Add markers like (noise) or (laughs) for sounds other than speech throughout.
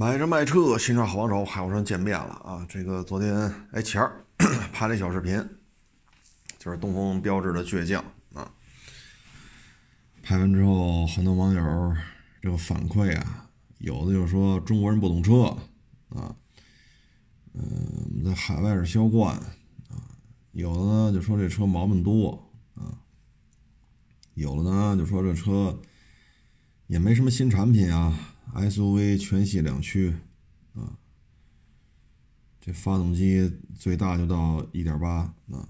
买车卖车，新车好帮手，海沃山见面了啊！这个昨天哎前儿拍了一小视频，就是东风标致的倔强啊。拍完之后，很多网友这个反馈啊，有的就说中国人不懂车啊，嗯，在海外是销冠啊，有的呢就说这车毛病多啊，有的呢就说这车也没什么新产品啊。SUV 全系两驱，啊，这发动机最大就到一点八，啊，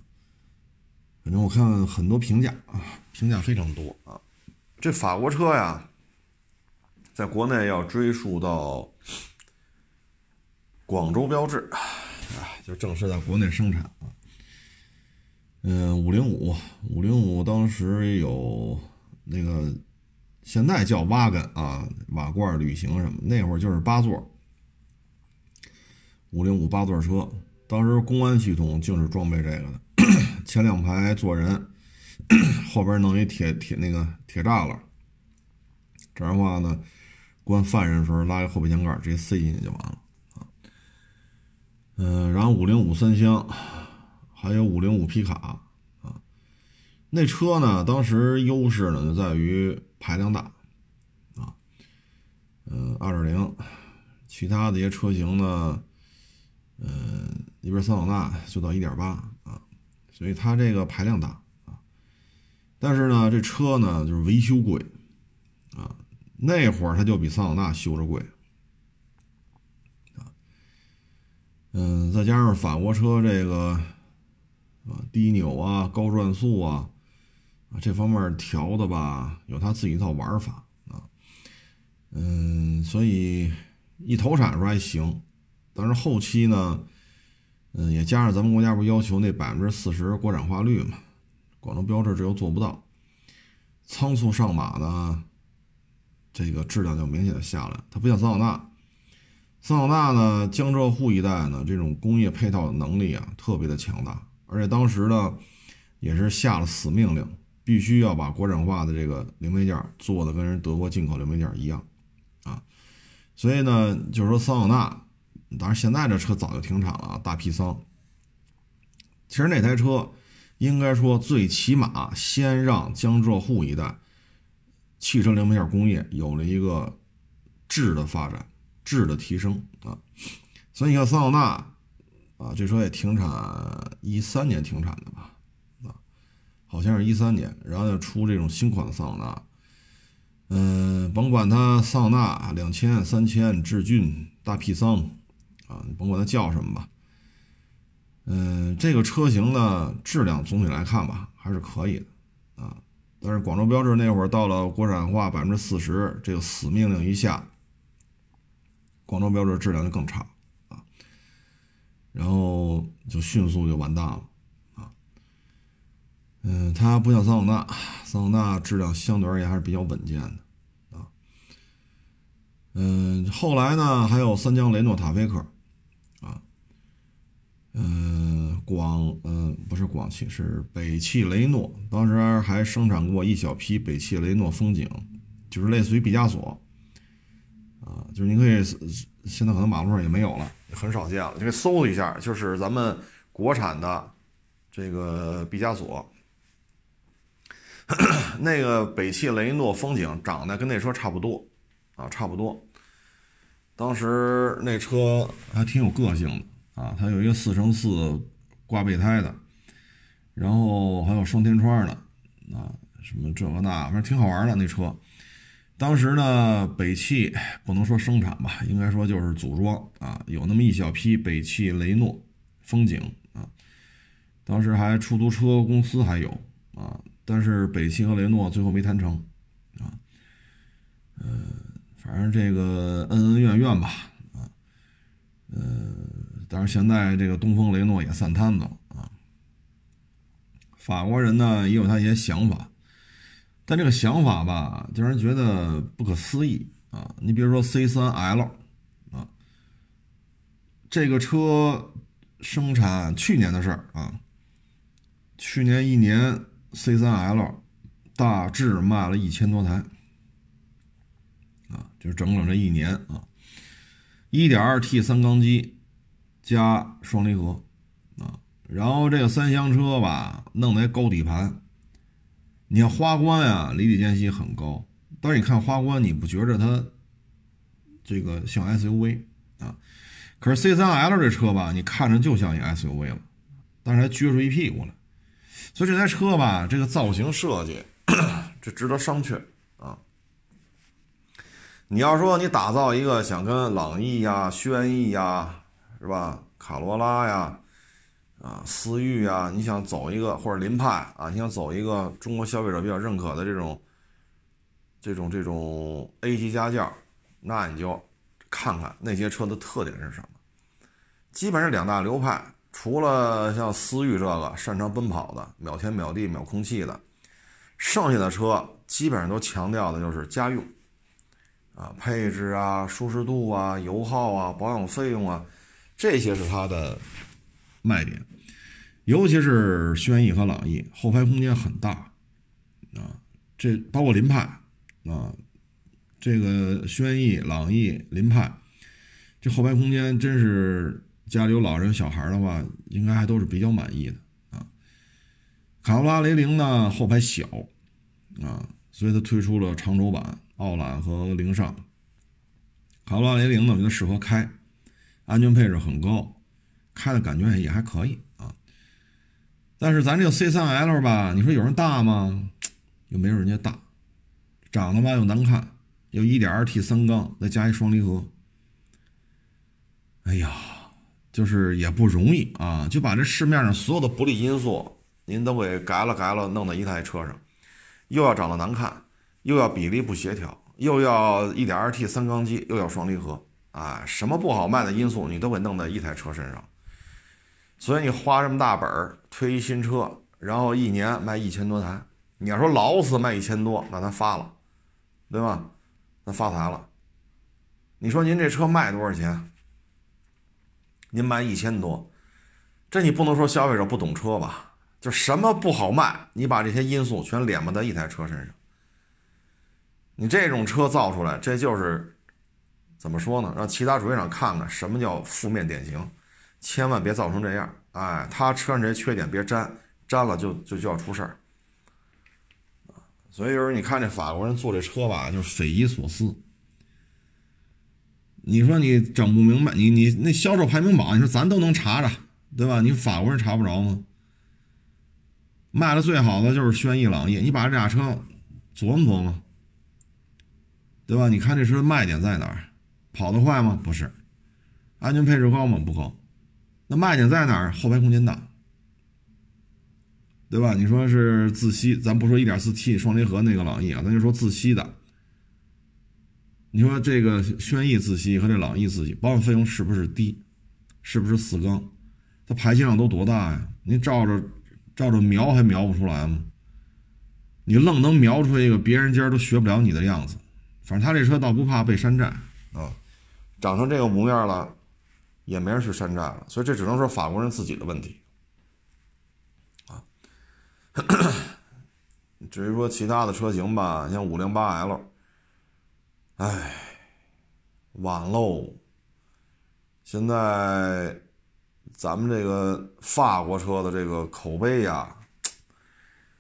反正我看很多评价啊，评价非常多啊。这法国车呀，在国内要追溯到广州标志，啊，就正式在国内生产啊。嗯，五零五，五零五当时有那个。现在叫瓦根啊，瓦罐旅行什么？那会儿就是八座，五零五八座车。当时公安系统就是装备这个的，(coughs) 前两排坐人，(coughs) 后边弄一铁铁那个铁栅栏，这样的话呢，关犯人的时候拉个后备箱盖，直接塞进去就完了。嗯，然后五零五三厢，还有五零五皮卡啊。那车呢，当时优势呢就在于。排量大，啊，嗯，二点零，其他的一些车型呢，嗯，一边桑塔纳就到一点八啊，所以它这个排量大啊，但是呢，这车呢就是维修贵啊，那会儿它就比桑塔纳修着贵啊，嗯，再加上法国车这个啊低扭啊高转速啊。这方面调的吧，有他自己一套玩法啊，嗯，所以一投产时候还行，但是后期呢，嗯，也加上咱们国家不要求那百分之四十国产化率嘛，广州标志这又做不到，仓促上马呢，这个质量就明显的下来。它不像桑塔纳，桑塔纳呢，江浙沪一带呢，这种工业配套能力啊，特别的强大，而且当时呢，也是下了死命令。必须要把国产化的这个零配件做的跟人德国进口零配件一样，啊，所以呢，就是说桑塔纳，当然现在这车早就停产了，大皮桑。其实那台车应该说最起码先让江浙沪一带汽车零配件工业有了一个质的发展、质的提升啊。所以你看桑塔纳啊，这车也停产一三年停产的吧。好像是一三年，然后要出这种新款的桑塔纳，嗯，甭管它桑塔纳两千、三千、致俊、大 P 桑，啊，你甭管它叫什么吧，嗯，这个车型呢，质量总体来看吧，还是可以的，啊，但是广州标志那会儿到了国产化百分之四十这个死命令一下，广州标志质量就更差啊，然后就迅速就完蛋了。嗯，它不像桑塔纳，桑塔纳质量相对而言还是比较稳健的啊。嗯，后来呢，还有三江雷诺塔菲克啊，嗯，广嗯不是广汽，是北汽雷诺，当时还生产过一小批北汽雷诺风景，就是类似于毕加索啊，就是您可以现在可能马路上也没有了，很少见了，你可以搜一下，就是咱们国产的这个毕加索。(clears throat) 那个北汽雷诺风景长得跟那车差不多，啊，差不多。当时那车还挺有个性的啊，它有一个四乘四挂备胎的，然后还有双天窗的，啊，什么这个那，反正挺好玩的那车。当时呢，北汽不能说生产吧，应该说就是组装啊，有那么一小批北汽雷诺风景啊，当时还出租车公司还有啊。但是北汽和雷诺最后没谈成，啊，嗯，反正这个恩恩怨怨吧，啊，呃，但是现在这个东风雷诺也散摊子了啊。法国人呢也有他一些想法，但这个想法吧，就让人觉得不可思议啊。你比如说 C3L，啊，这个车生产去年的事儿啊，去年一年。C3L 大致卖了一千多台，啊，就是整整这一年啊。1.2T 三缸机加双离合啊，然后这个三厢车吧，弄那高底盘。你看花冠啊，离地间隙很高，但是你看花冠，你不觉着它这个像 SUV 啊？可是 C3L 这车吧，你看着就像一 SUV 了，但是还撅出一屁股来。所以这台车吧，这个造型设计，(clears throat) 这值得商榷啊。你要说你打造一个想跟朗逸呀、轩逸呀，是吧？卡罗拉呀。啊，思域啊，你想走一个或者凌派啊，你想走一个中国消费者比较认可的这种、这种、这种 A 级家轿，那你就看看那些车的特点是什么。基本上两大流派，除了像思域这个擅长奔跑的、秒天秒地秒空气的，剩下的车基本上都强调的就是家用啊，配置啊、舒适度啊、油耗啊、保养费用啊，这些是它的卖点。尤其是轩逸和朗逸，后排空间很大，啊，这包括凌派，啊，这个轩逸、朗逸、凌派，这后排空间真是家里有老人、小孩的话，应该还都是比较满意的啊。卡罗拉雷凌呢，后排小，啊，所以它推出了长轴版傲揽和凌尚。卡罗拉雷凌呢，我觉得适合开，安全配置很高，开的感觉也还可以啊。但是咱这个 C3L 吧，你说有人大吗？又没有人家大，长得吧又难看，又 1.2T 三缸，再加一双离合，哎呀，就是也不容易啊！就把这市面上所有的不利因素，您都给改了改了，弄到一台车上，又要长得难看，又要比例不协调，又要 1.2T 三缸机，又要双离合，啊，什么不好卖的因素，你都给弄在一台车身上。所以你花这么大本儿推一新车，然后一年卖一千多台，你要说劳斯卖一千多，那咱发了，对吧？那发财了。你说您这车卖多少钱？您卖一千多，这你不能说消费者不懂车吧？就什么不好卖，你把这些因素全敛不在一台车身上。你这种车造出来，这就是怎么说呢？让其他主机厂看看什么叫负面典型。千万别造成这样，哎，他车上这些缺点别沾，沾了就就就要出事儿，所以有时候你看这法国人做这车吧，就匪夷所思。你说你整不明白，你你那销售排名榜，你说咱都能查着，对吧？你法国人查不着吗？卖的最好的就是轩逸、朗逸，你把这俩车琢磨琢磨，对吧？你看这车卖点在哪儿？跑得快吗？不是。安全配置高吗？不高。那卖点在哪儿？后排空间大，对吧？你说是自吸，咱不说 1.4T 双离合那个朗逸啊，咱就说自吸的。你说这个轩逸自吸和这朗逸自吸，保养费用是不是低？是不是四缸？它排气量都多大呀？你照着照着描还描不出来吗？你愣能描出一个别人家都学不了你的样子。反正他这车倒不怕被山寨啊，长成这个模样了。也没人去山寨了，所以这只能说法国人自己的问题，啊。(coughs) 至于说其他的车型吧，像五零八 L，哎，晚喽。现在咱们这个法国车的这个口碑呀，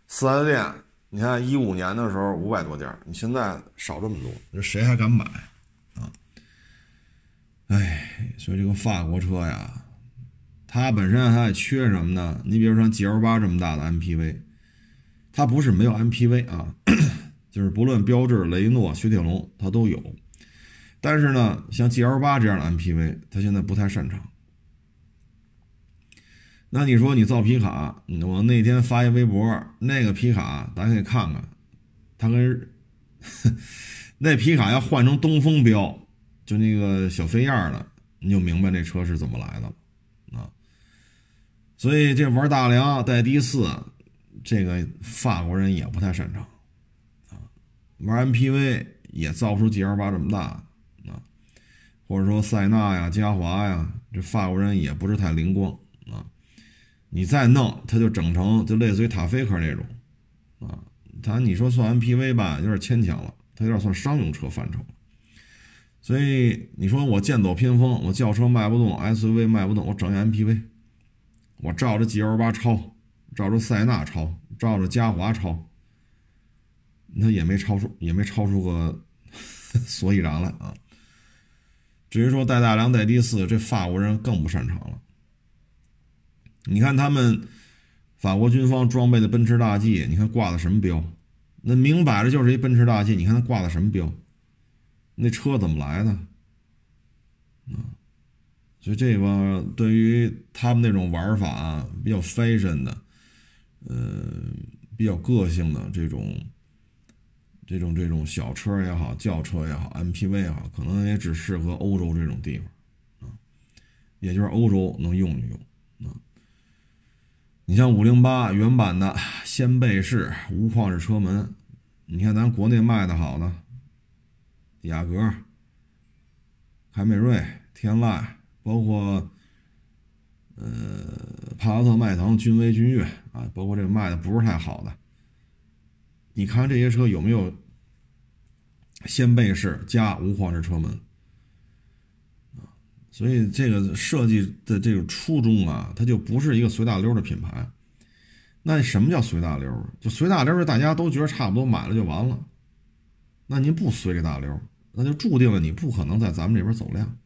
四 S 店，你看一五年的时候五百多家，你现在少这么多，这谁还敢买啊？哎，所以这个法国车呀，它本身还缺什么呢？你比如说 GL 八这么大的 MPV，它不是没有 MPV 啊，就是不论标致、雷诺、雪铁龙，它都有。但是呢，像 GL 八这样的 MPV，它现在不太擅长。那你说你造皮卡，我那天发一微博，那个皮卡咱可以看看，它跟 (laughs) 那皮卡要换成东风标。就那个小飞燕的，你就明白这车是怎么来的了啊！所以这玩大梁带低四，这个法国人也不太擅长。玩 MPV 也造不出 GL 八这么大啊，或者说塞纳呀、嘉华呀，这法国人也不是太灵光啊。你再弄，他就整成就类似于塔菲克那种啊。他你说算 MPV 吧，有点牵强了，他有点算商用车范畴。所以你说我剑走偏锋，我轿车卖不动，SUV 卖不动，我整一 MPV，我照着 G L 八超，照着塞纳超，照着嘉华超，那也没超出，也没超出个 (laughs) 所以然来啊。至于说带大梁带第四，这法国人更不擅长了。你看他们法国军方装备的奔驰大 G，你看挂的什么标？那明摆着就是一奔驰大 G，你看它挂的什么标？那车怎么来的？啊，所以这个对于他们那种玩法比较 fashion 的，呃，比较个性的这种，这种这种小车也好，轿车也好，MPV 也好，可能也只适合欧洲这种地方啊，也就是欧洲能用一用啊。你像五零八原版的掀背式无框式车门，你看咱国内卖的好的。雅阁、凯美瑞、天籁，包括呃帕萨特、迈腾、君威、君越啊，包括这个卖的不是太好的，你看这些车有没有掀背式加无框式车门啊？所以这个设计的这个初衷啊，它就不是一个随大溜的品牌。那什么叫随大溜？就随大溜，大家都觉得差不多，买了就完了。那您不随这大溜？那就注定了你不可能在咱们这边走量，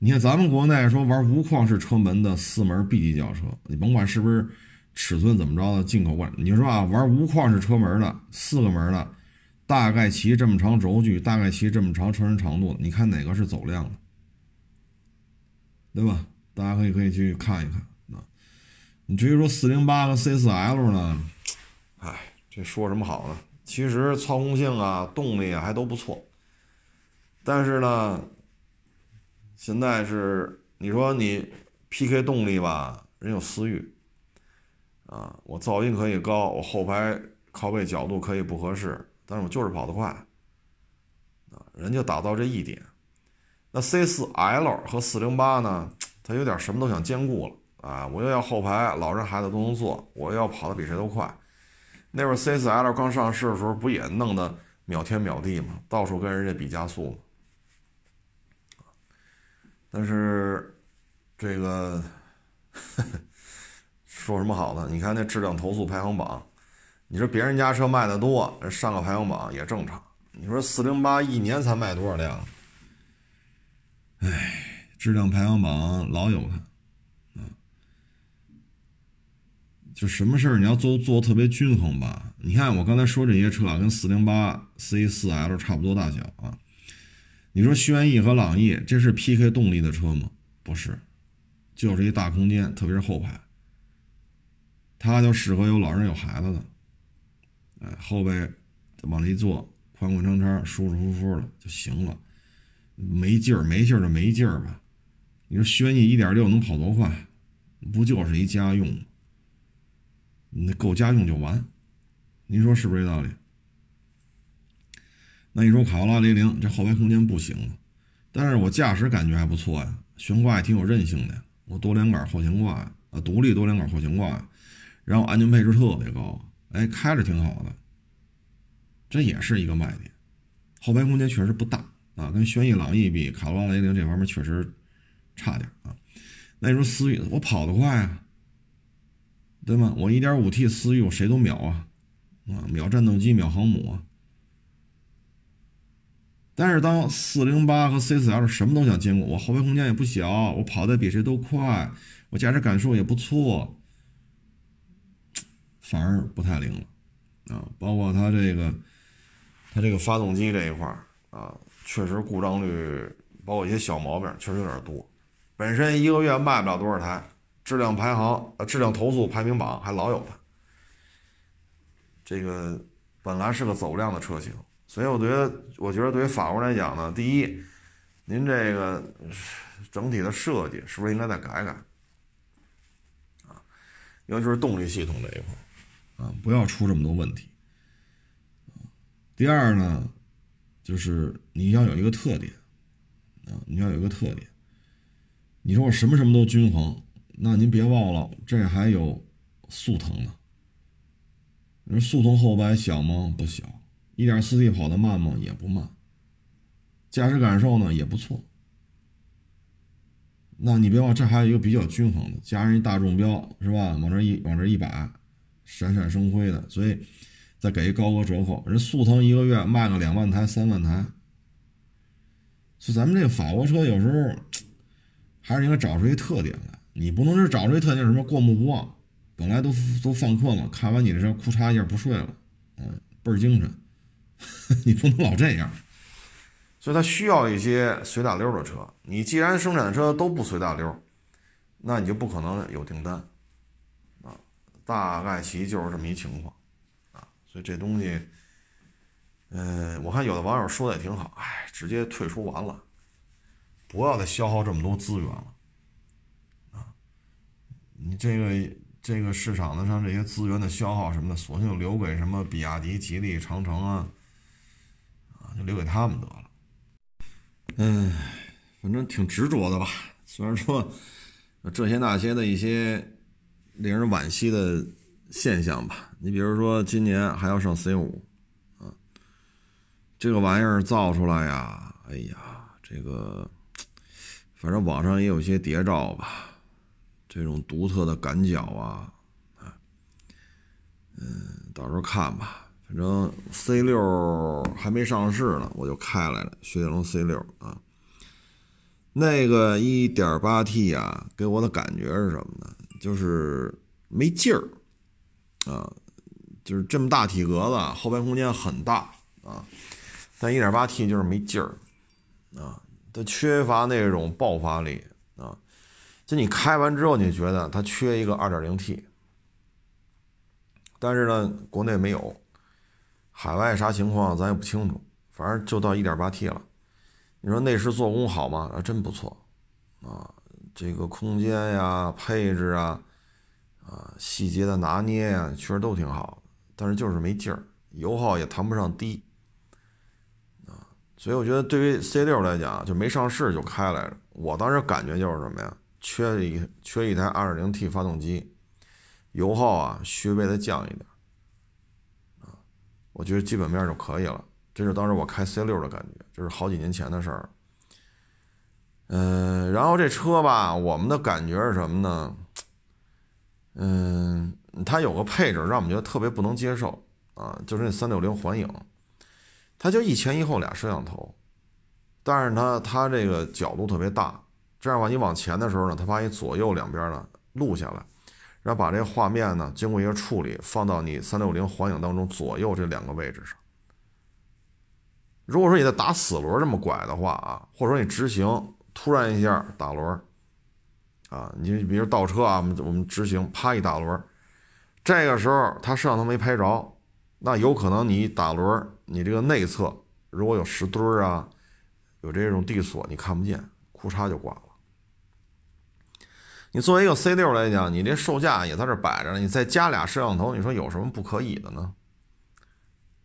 你看咱们国内说玩无框式车门的四门 B 级轿车，你甭管是不是尺寸怎么着的进口过来，你说啊，玩无框式车门的四个门的，大概骑这么长轴距，大概骑这么长车身长度，你看哪个是走量的，对吧？大家可以可以去看一看啊。你至于说四零八和 C 四 L 呢，哎，这说什么好呢？其实操控性啊、动力啊还都不错，但是呢，现在是你说你 PK 动力吧，人有思域啊，我噪音可以高，我后排靠背角度可以不合适，但是我就是跑得快啊，人就打造这一点。那 C 四 L 和四零八呢，它有点什么都想兼顾了啊，我又要后排老人孩子都能坐，我又要跑得比谁都快。那会儿 C4L 刚上市的时候，不也弄得秒天秒地吗？到处跟人家比加速吗？但是这个说什么好呢？你看那质量投诉排行榜，你说别人家车卖的多，上个排行榜也正常。你说408一年才卖多少辆？哎，质量排行榜老有它。就什么事儿你要做做特别均衡吧？你看我刚才说这些车啊，跟四零八 C 四 L 差不多大小啊。你说轩逸和朗逸，这是 PK 动力的车吗？不是，就是一大空间，特别是后排，它就适合有老人有孩子的。哎，后背往里一坐，宽宽敞敞，舒舒服服的就行了。没劲儿，没劲儿就没劲儿吧。你说轩逸一点六能跑多快？不就是一家用吗？那够家用就完，您说是不是这道理？那你说卡罗拉雷凌这后排空间不行了，但是我驾驶感觉还不错呀，悬挂也挺有韧性的，我多连杆后悬挂呀，啊，独立多连杆后悬挂呀，然后安全配置特别高，哎，开着挺好的，这也是一个卖点。后排空间确实不大啊，跟轩逸、朗逸比，卡罗拉雷凌这方面确实差点啊。那你说思域，我跑得快啊。对吗？我 1.5T 思域，我谁都秒啊，啊，秒战斗机，秒航母啊。但是当408和 C4L 什么都想兼顾，我后排空间也不小，我跑的比谁都快，我驾驶感受也不错，反而不太灵了啊。包括它这个，它这个发动机这一块啊，确实故障率，包括一些小毛病，确实有点多。本身一个月卖不了多少台。质量排行呃，质量投诉排名榜还老有它。这个本来是个走量的车型，所以我觉得，我觉得对于法国来讲呢，第一，您这个整体的设计是不是应该再改改啊？尤其是动力系统这一块啊，不要出这么多问题。第二呢，就是你要有一个特点啊，你要有一个特点。你说我什么什么都均衡。那您别忘了，这还有速腾呢。你说速腾后排小吗？不小，1.4T 跑得慢吗？也不慢。驾驶感受呢也不错。那你别忘，这还有一个比较均衡的，加上一大众标是吧？往这一往这一摆，闪闪生辉的，所以再给一高额折扣。人速腾一个月卖个两万台、三万台，所以咱们这个法国车有时候还是应该找出一特点来。你不能是找出一特点什么过目不忘，本来都都犯困了，看完你这车，哭嚓一下不睡了，嗯，倍儿精神。(laughs) 你不能老这样。所以它需要一些随大溜的车。你既然生产的车都不随大溜，那你就不可能有订单。大概其就是这么一情况啊。所以这东西，嗯，我看有的网友说的也挺好，哎，直接退出完了，不要再消耗这么多资源了啊。你这个这个市场的上这些资源的消耗什么的，索性留给什么比亚迪、吉利、长城啊，啊，就留给他们得了。嗯，反正挺执着的吧。虽然说这些那些的一些令人惋惜的现象吧。你比如说，今年还要上 C 五，啊，这个玩意儿造出来呀，哎呀，这个反正网上也有些谍照吧，这种独特的感脚啊，啊，嗯，到时候看吧。反正 C 六还没上市呢，我就开来了雪铁龙 C 六啊。那个 1.8T 啊，给我的感觉是什么呢？就是没劲儿啊，就是这么大体格子，后排空间很大啊，但 1.8T 就是没劲儿啊，它缺乏那种爆发力啊。就你开完之后，你觉得它缺一个 2.0T，但是呢，国内没有。海外啥情况咱也不清楚，反正就到 1.8T 了。你说内饰做工好吗？啊，真不错，啊，这个空间呀、配置啊、啊细节的拿捏呀，确实都挺好。但是就是没劲儿，油耗也谈不上低，啊，所以我觉得对于 C6 来讲，就没上市就开来着。我当时感觉就是什么呀？缺一缺一台 2.0T 发动机，油耗啊稍微的降一点啊。我觉得基本面就可以了，这是当时我开 C 六的感觉，这是好几年前的事儿。嗯，然后这车吧，我们的感觉是什么呢？嗯，它有个配置让我们觉得特别不能接受啊，就是那三六零环影，它就一前一后俩摄像头，但是它它这个角度特别大，这样的话你往前的时候呢，它把你左右两边呢录下来。然后把这个画面呢，经过一个处理，放到你三六零环影当中左右这两个位置上。如果说你在打死轮这么拐的话啊，或者说你直行突然一下打轮啊，你比如倒车啊，我们我们直行啪一打轮这个时候它摄像头没拍着，那有可能你打轮你这个内侧如果有石墩啊，有这种地锁你看不见，库嚓就挂了。你作为一个 C 六来讲，你这售价也在这摆着呢，你再加俩摄像头，你说有什么不可以的呢？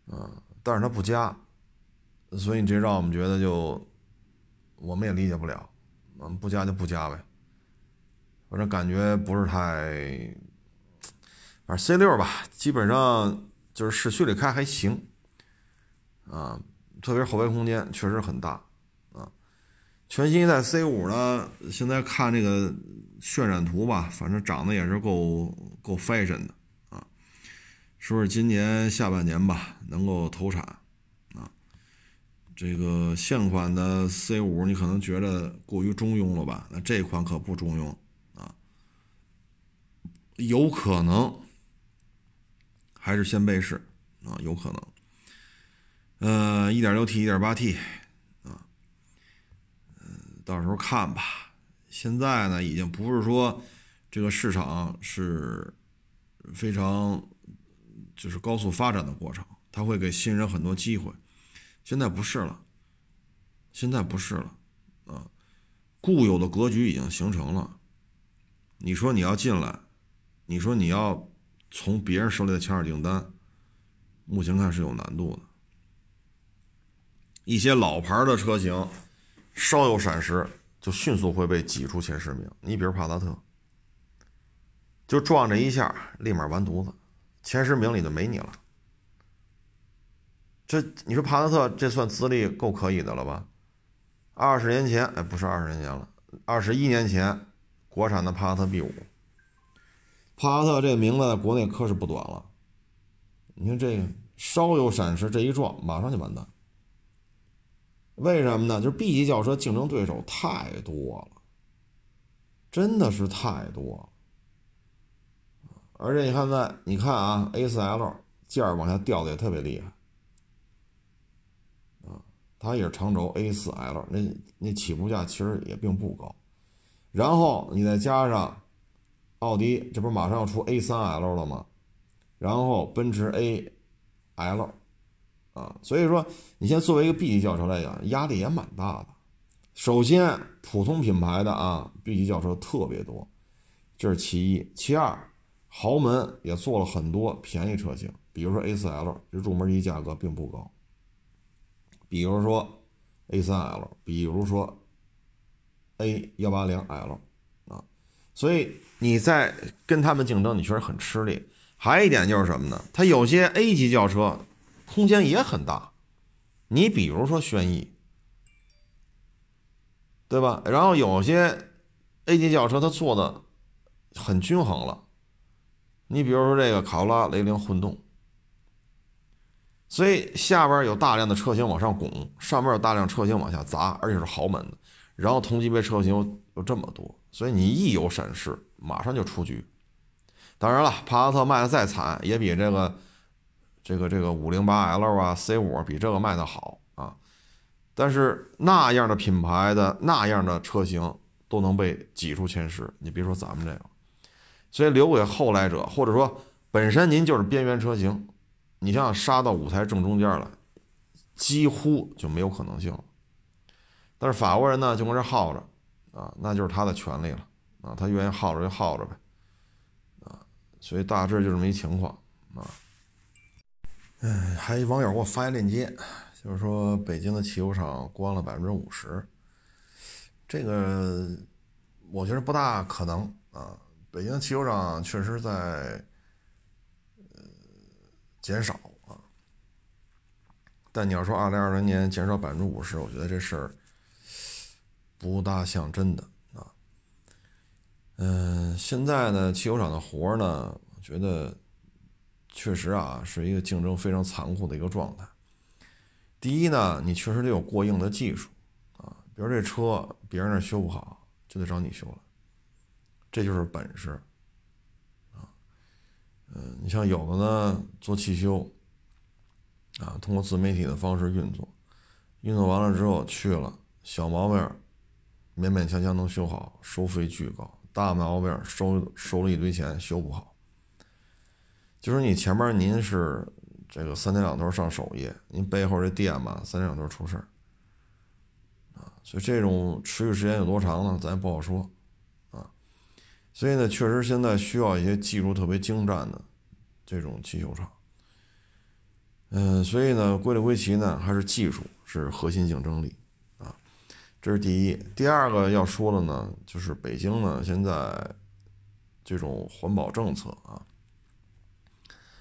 嗯，但是它不加，所以你这让我们觉得就我们也理解不了，嗯，不加就不加呗，反正感觉不是太，反正 C 六吧，基本上就是市区里开还行，啊，特别是后排空间确实很大，啊，全新一代 C 五呢，现在看这个。渲染图吧，反正长得也是够够 fashion 的啊，是不是今年下半年吧能够投产？这个现款的 C 五你可能觉得过于中庸了吧？那这款可不中庸啊，有可能还是先背试啊，有可能。呃，1.6T、1.8T 啊，嗯，到时候看吧。现在呢，已经不是说这个市场是非常就是高速发展的过程，它会给新人很多机会。现在不是了，现在不是了啊，固有的格局已经形成了。你说你要进来，你说你要从别人手里的抢点订单，目前看是有难度的。一些老牌的车型稍有闪失。就迅速会被挤出前十名。你比如帕萨特，就撞这一下，立马完犊子，前十名里就没你了。这你说帕萨特这算资历够可以的了吧？二十年前，哎，不是二十年前了，二十一年前，国产的帕萨特 B 五，帕萨特这名字在国内可是不短了。你看这个稍有闪失，这一撞马上就完蛋。为什么呢？就是 B 级轿车竞争对手太多了，真的是太多了。而且你看在，你看啊，A4L 件儿往下掉的也特别厉害。它也是长轴 A4L，那那起步价其实也并不高，然后你再加上奥迪，这不是马上要出 A3L 了吗？然后奔驰 AL，啊，所以说你现在作为一个 B 级轿车来讲，压力也蛮大的。首先，普通品牌的啊 B 级轿车特别多，这是其一；其二，豪门也做了很多便宜车型，比如说 A4L，这入门级价格并不高。比如说 A3L，比如说 A180L 啊，所以你在跟他们竞争，你确实很吃力。还有一点就是什么呢？它有些 A 级轿车空间也很大，你比如说轩逸，对吧？然后有些 A 级轿车它做的很均衡了，你比如说这个卡罗拉雷凌混动。所以下边有大量的车型往上拱，上面有大量车型往下砸，而且是豪门的，然后同级别车型又有这么多，所以你一有闪失，马上就出局。当然了，帕萨特卖的再惨，也比这个这个这个五零八 L 啊 C 五比这个卖的好啊。但是那样的品牌的那样的车型都能被挤出前十，你别说咱们这个，所以留给后来者，或者说本身您就是边缘车型。你像杀到舞台正中间了，几乎就没有可能性了。但是法国人呢，就跟这耗着，啊，那就是他的权利了，啊，他愿意耗着就耗着呗，啊，所以大致就这么一情况，啊。嗯，还有网友给我发一链接，就是说北京的汽油厂关了百分之五十，这个我觉得不大可能啊。北京汽油厂确实在。减少啊，但你要说二零二零年减少百分之五十，我觉得这事儿不大像真的啊。嗯，现在呢，汽油厂的活呢，我觉得确实啊，是一个竞争非常残酷的一个状态。第一呢，你确实得有过硬的技术啊，比如这车别人那修不好，就得找你修了，这就是本事。嗯，你像有的呢，做汽修，啊，通过自媒体的方式运作，运作完了之后去了，小毛病勉勉强强能修好，收费巨高；大毛病收收了一堆钱修不好。就是你前面您是这个三天两头上首页，您背后这店吧，三天两头出事儿，啊，所以这种持续时间有多长呢？咱也不好说。所以呢，确实现在需要一些技术特别精湛的这种汽修厂。嗯，所以呢，归类归齐呢，还是技术是核心竞争力啊，这是第一。第二个要说的呢，就是北京呢现在这种环保政策啊，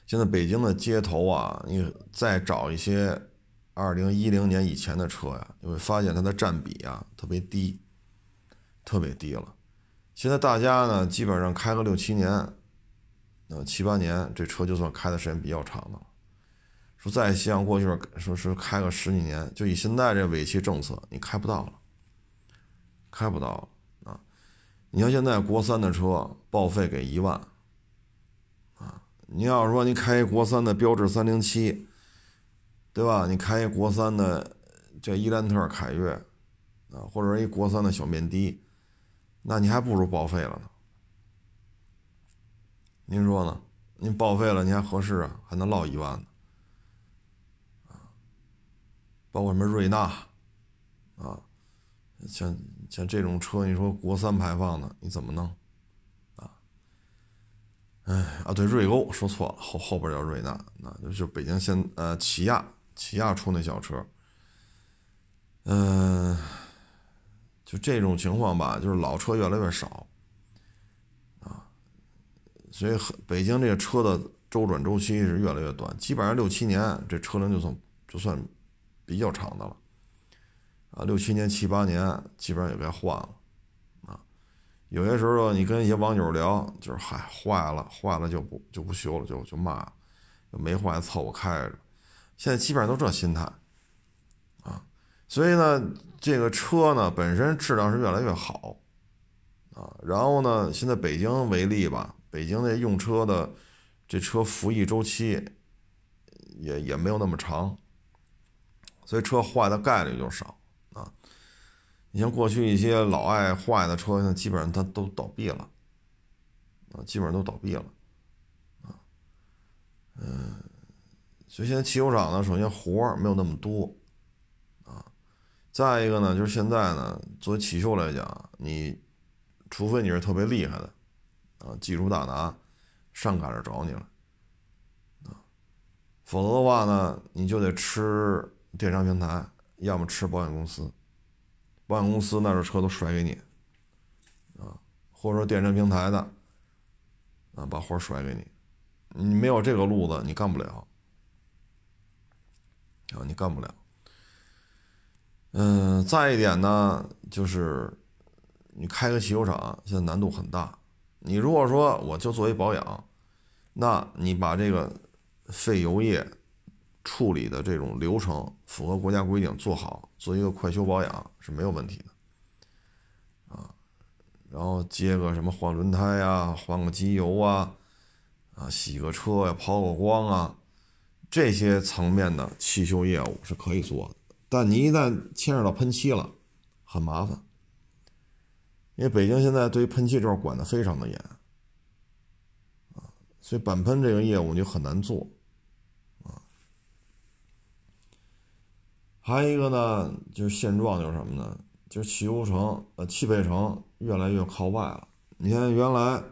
现在北京的街头啊，你再找一些二零一零年以前的车呀，你会发现它的占比啊特别低，特别低了。现在大家呢，基本上开个六七年，呃七八年，这车就算开的时间比较长的了。说再像过去说是开个十几年，就以现在这尾气政策，你开不到了，开不到了啊！你像现在国三的车报废给一万，啊，你要是说你开一国三的标致三零七，对吧？你开一国三的这伊兰特凯越，啊，或者一国三的小面的。那你还不如报废了呢，您说呢？您报废了，你还合适啊？还能落一万呢，啊，包括什么瑞纳，啊，像像这种车，你说国三排放的，你怎么弄？啊，哎啊，对，瑞欧说错了，后后边叫瑞纳，那就是北京现呃起亚，起亚出那小车，嗯。就这种情况吧，就是老车越来越少，啊，所以北京这个车的周转周期是越来越短，基本上六七年这车龄就算就算比较长的了。啊，六七年、七八年，基本上也该换了。啊，有些时候你跟一些网友聊，就是嗨，坏了，坏了就不就不修了，就就骂，没坏凑合开着。现在基本上都这心态。所以呢，这个车呢本身质量是越来越好。啊，然后呢，现在北京为例吧，北京那用车的这车服役周期也也没有那么长，所以车坏的概率就少啊。你像过去一些老爱坏的车，现在基本上它都倒闭了，啊，基本上都倒闭了，啊，嗯，所以现在汽修厂呢，首先活儿没有那么多，再一个呢，就是现在呢，作为汽修来讲，你除非你是特别厉害的，啊，技术大拿，上赶着找你了，啊，否则的话呢，你就得吃电商平台，要么吃保险公司。保险公司那时候车都甩给你，啊，或者说电商平台的，啊，把活甩给你，你没有这个路子，你干不了，啊，你干不了。嗯，再一点呢，就是你开个汽修厂，现在难度很大。你如果说我就做一保养，那你把这个废油液。处理的这种流程符合国家规定，做好做一个快修保养是没有问题的，啊，然后接个什么换轮胎呀、换个机油啊，啊，洗个车呀、抛个光啊，这些层面的汽修业务是可以做的。但你一旦牵扯到喷漆了，很麻烦，因为北京现在对于喷漆这块管的非常的严，啊，所以板喷这个业务就很难做。还有一个呢，就是现状就是什么呢？就是汽油城、呃汽配城越来越靠外了。你看原来，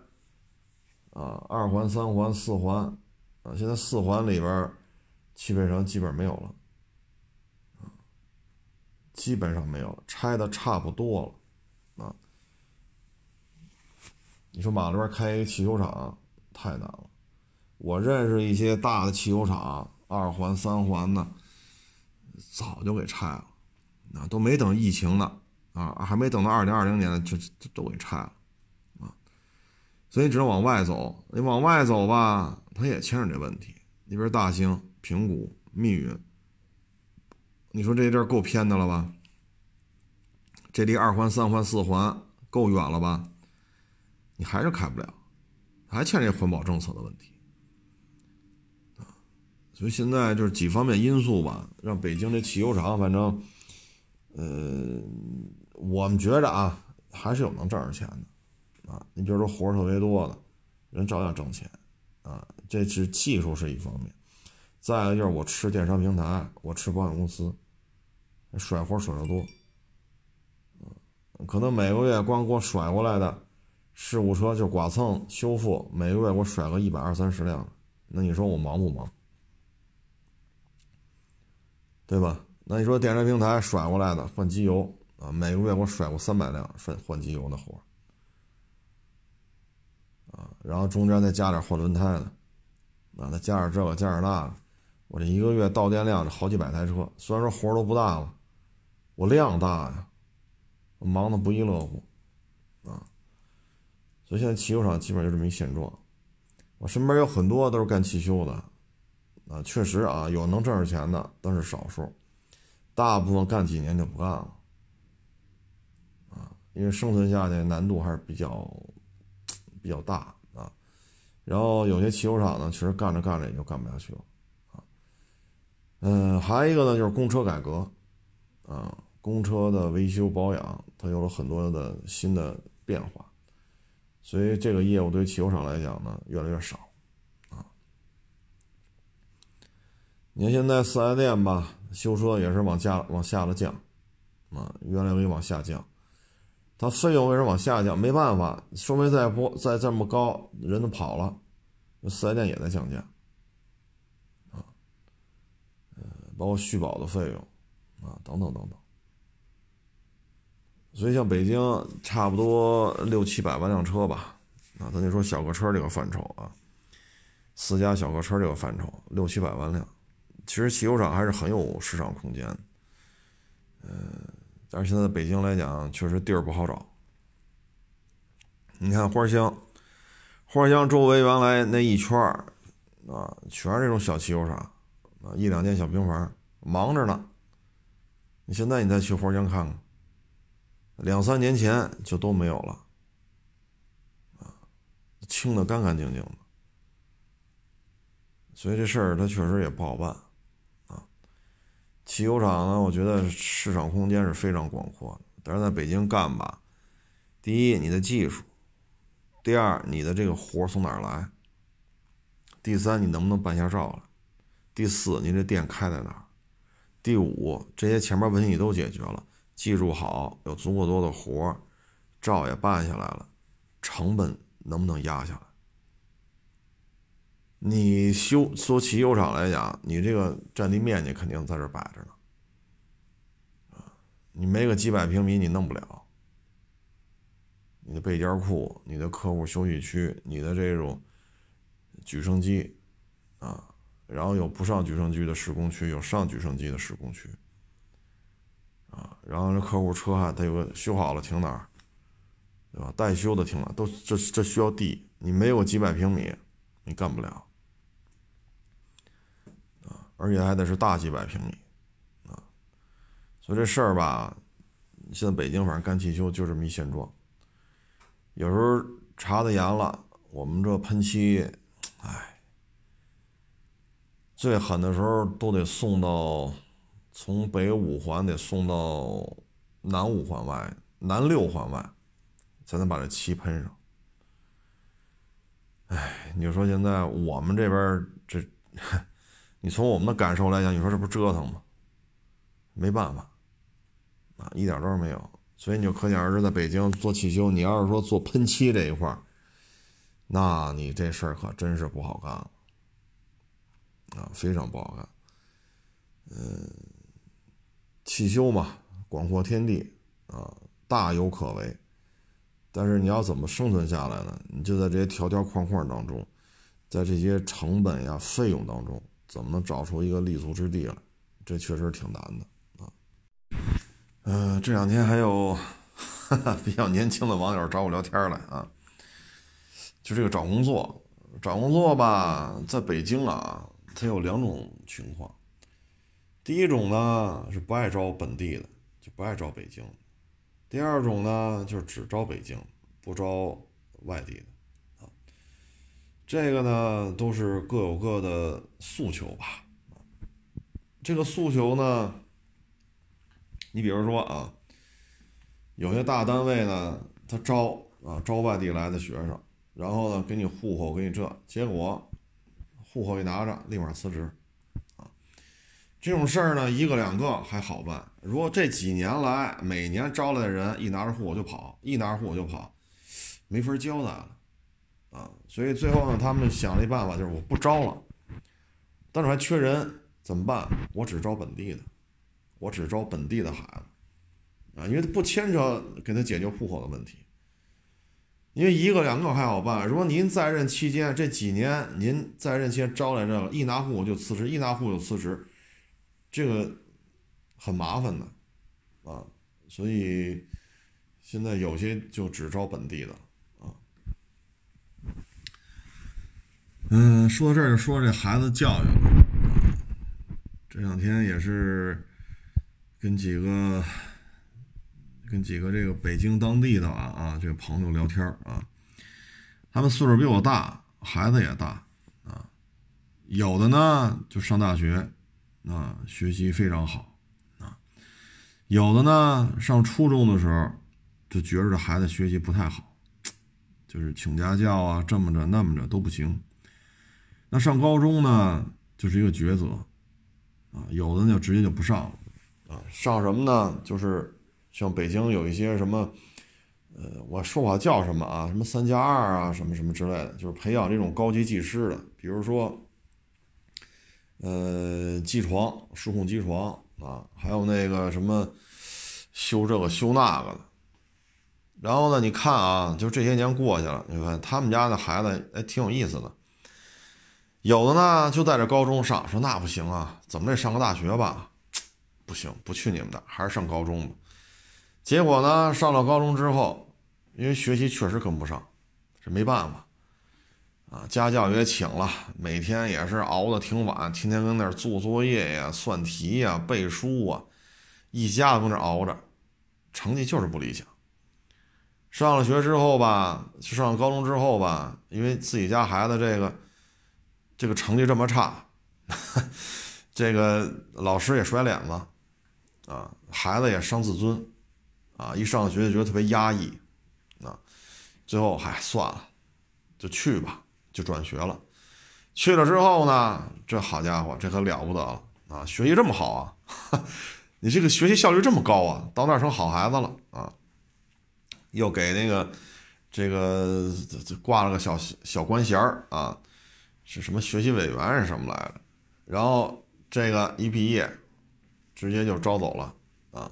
啊二环、三环、四环，啊现在四环里边，汽配城基本没有了，基本上没有了，拆的差不多了，啊。你说马路边开一个汽修厂太难了，我认识一些大的汽修厂，二环、三环的。早就给拆了，啊，都没等疫情呢，啊，还没等到二零二零年呢，就都给拆了，啊，所以只能往外走。你往外走吧，它也牵扯这问题。你比如大兴、平谷、密云，你说这地儿够偏的了吧？这离二环、三环、四环够远了吧？你还是开不了，还欠这环保政策的问题。所以现在就是几方面因素吧，让北京这汽油厂，反正，呃，我们觉着啊，还是有能挣着钱的，啊，你比如说活儿特别多的，人照样挣钱，啊，这是技术是一方面，再一个就是我吃电商平台，我吃保险公司，甩活甩得多，可能每个月光给我甩过来的事故车就剐蹭修复，每个月给我甩个一百二三十辆，那你说我忙不忙？对吧？那你说电商平台甩过来的换机油啊，每个月给我甩过三百辆换换机油的活啊，然后中间再加点换轮胎的，啊，再加点这个加点那个，我这一个月到店量是好几百台车。虽然说活都不大了，我量大呀，我忙得不亦乐乎啊。所以现在汽修厂基本上就这么一现状。我身边有很多都是干汽修的。啊，确实啊，有能挣着钱的，但是少数，大部分干几年就不干了，啊，因为生存下去难度还是比较比较大啊。然后有些汽修厂呢，其实干着干着也就干不下去了，啊，嗯，还有一个呢，就是公车改革，啊，公车的维修保养，它有了很多的新的变化，所以这个业务对汽修厂来讲呢，越来越少。啊你看现在四 S 店吧，修车也是往下往下了降，啊，越来越往下降。它费用为什么往下降？没办法，收费再不再这么高，人都跑了，四 S 店也在降价，啊，呃，包括续保的费用，啊，等等等等。所以像北京差不多六七百万辆车吧，啊，咱就说小客车这个范畴啊，私家小客车这个范畴，六七百万辆。其实汽修厂还是很有市场空间。嗯，但是现在北京来讲，确实地儿不好找。你看花乡，花乡周围原来那一圈儿啊，全是这种小汽修厂啊，一两间小平房，忙着呢。你现在你再去花乡看看，两三年前就都没有了，啊，清的干干净净的。所以这事儿它确实也不好办。啊汽修厂呢，我觉得市场空间是非常广阔的，但是在北京干吧，第一，你的技术；第二，你的这个活从哪儿来；第三，你能不能办下照来；第四，你这店开在哪儿；第五，这些前面问题你都解决了，技术好，有足够多的活，照也办下来了，成本能不能压下来？你修做汽修厂来讲，你这个占地面积肯定在这摆着呢，啊，你没个几百平米你弄不了。你的备件库、你的客户休息区、你的这种举升机，啊，然后有不上举升机的施工区，有上举升机的施工区，啊，然后这客户车还他有个修好了停哪儿，对吧？待修的停哪？都这这需要地，你没有几百平米，你干不了啊。而且还得是大几百平米，啊，所以这事儿吧，现在北京反正干汽修就这么一现状。有时候查的严了，我们这喷漆，哎，最狠的时候都得送到从北五环得送到南五环外、南六环外，才能把这漆喷上。哎，你说现在我们这边这。(laughs) 你从我们的感受来讲，你说这不折腾吗？没办法，啊，一点招没有。所以你就可想而知，在北京做汽修，你要是说做喷漆这一块那你这事儿可真是不好干了，啊，非常不好干。嗯，汽修嘛，广阔天地啊，大有可为。但是你要怎么生存下来呢？你就在这些条条框框当中，在这些成本呀、费用当中。怎么能找出一个立足之地来？这确实挺难的啊。嗯，这两天还有 (laughs) 比较年轻的网友找我聊天来啊，就这个找工作，找工作吧，在北京啊，它有两种情况。第一种呢是不爱招本地的，就不爱招北京；第二种呢就是只招北京，不招外地的啊。这个呢，都是各有各的诉求吧。这个诉求呢，你比如说啊，有些大单位呢，他招啊招外地来的学生，然后呢给你户口，给你这，结果户口一拿着，立马辞职。这种事儿呢，一个两个还好办。如果这几年来每年招来的人一拿着户口就跑，一拿着户口就跑，没法交代了。啊，所以最后呢，他们想了一办法，就是我不招了，但是还缺人，怎么办？我只招本地的，我只招本地的孩子，啊，因为他不牵扯给他解决户口的问题，因为一个两个还好办，如果您在任期间这几年您在任期间招来这个，一拿户口就辞职，一拿户口就辞职，这个很麻烦的，啊，所以现在有些就只招本地的啊。嗯，说到这儿就说这孩子教育了。这两天也是跟几个跟几个这个北京当地的啊啊这个朋友聊天啊，他们岁数比我大，孩子也大啊，有的呢就上大学啊，学习非常好啊，有的呢上初中的时候就觉着这孩子学习不太好，就是请家教啊，这么着那么着都不行。那上高中呢，就是一个抉择，啊，有的呢就直接就不上了，啊，上什么呢？就是像北京有一些什么，呃，我说不好叫什么啊，什么三加二啊，什么什么之类的，就是培养这种高级技师的，比如说，呃，机床数控机床啊，还有那个什么修这个修那个的。然后呢，你看啊，就这些年过去了，你看他们家的孩子，哎，挺有意思的。有的呢就在这高中上，说那不行啊，怎么得上个大学吧？不行，不去你们的，还是上高中吧。结果呢，上了高中之后，因为学习确实跟不上，这没办法啊。家教也请了，每天也是熬得挺晚，天天跟那儿做作业呀、算题呀、背书啊，一家子跟那熬着，成绩就是不理想。上了学之后吧，上高中之后吧，因为自己家孩子这个这个成绩这么差，(laughs) 这个老师也甩脸子啊，孩子也伤自尊。啊，一上学就觉得特别压抑，啊，最后嗨算了，就去吧，就转学了。去了之后呢，这好家伙，这可了不得了啊！学习这么好啊，(laughs) 你这个学习效率这么高啊，到那儿成好孩子了啊！又给那个这个挂了个小小官衔儿啊，是什么学习委员是什么来着？然后这个一毕业，直接就招走了啊。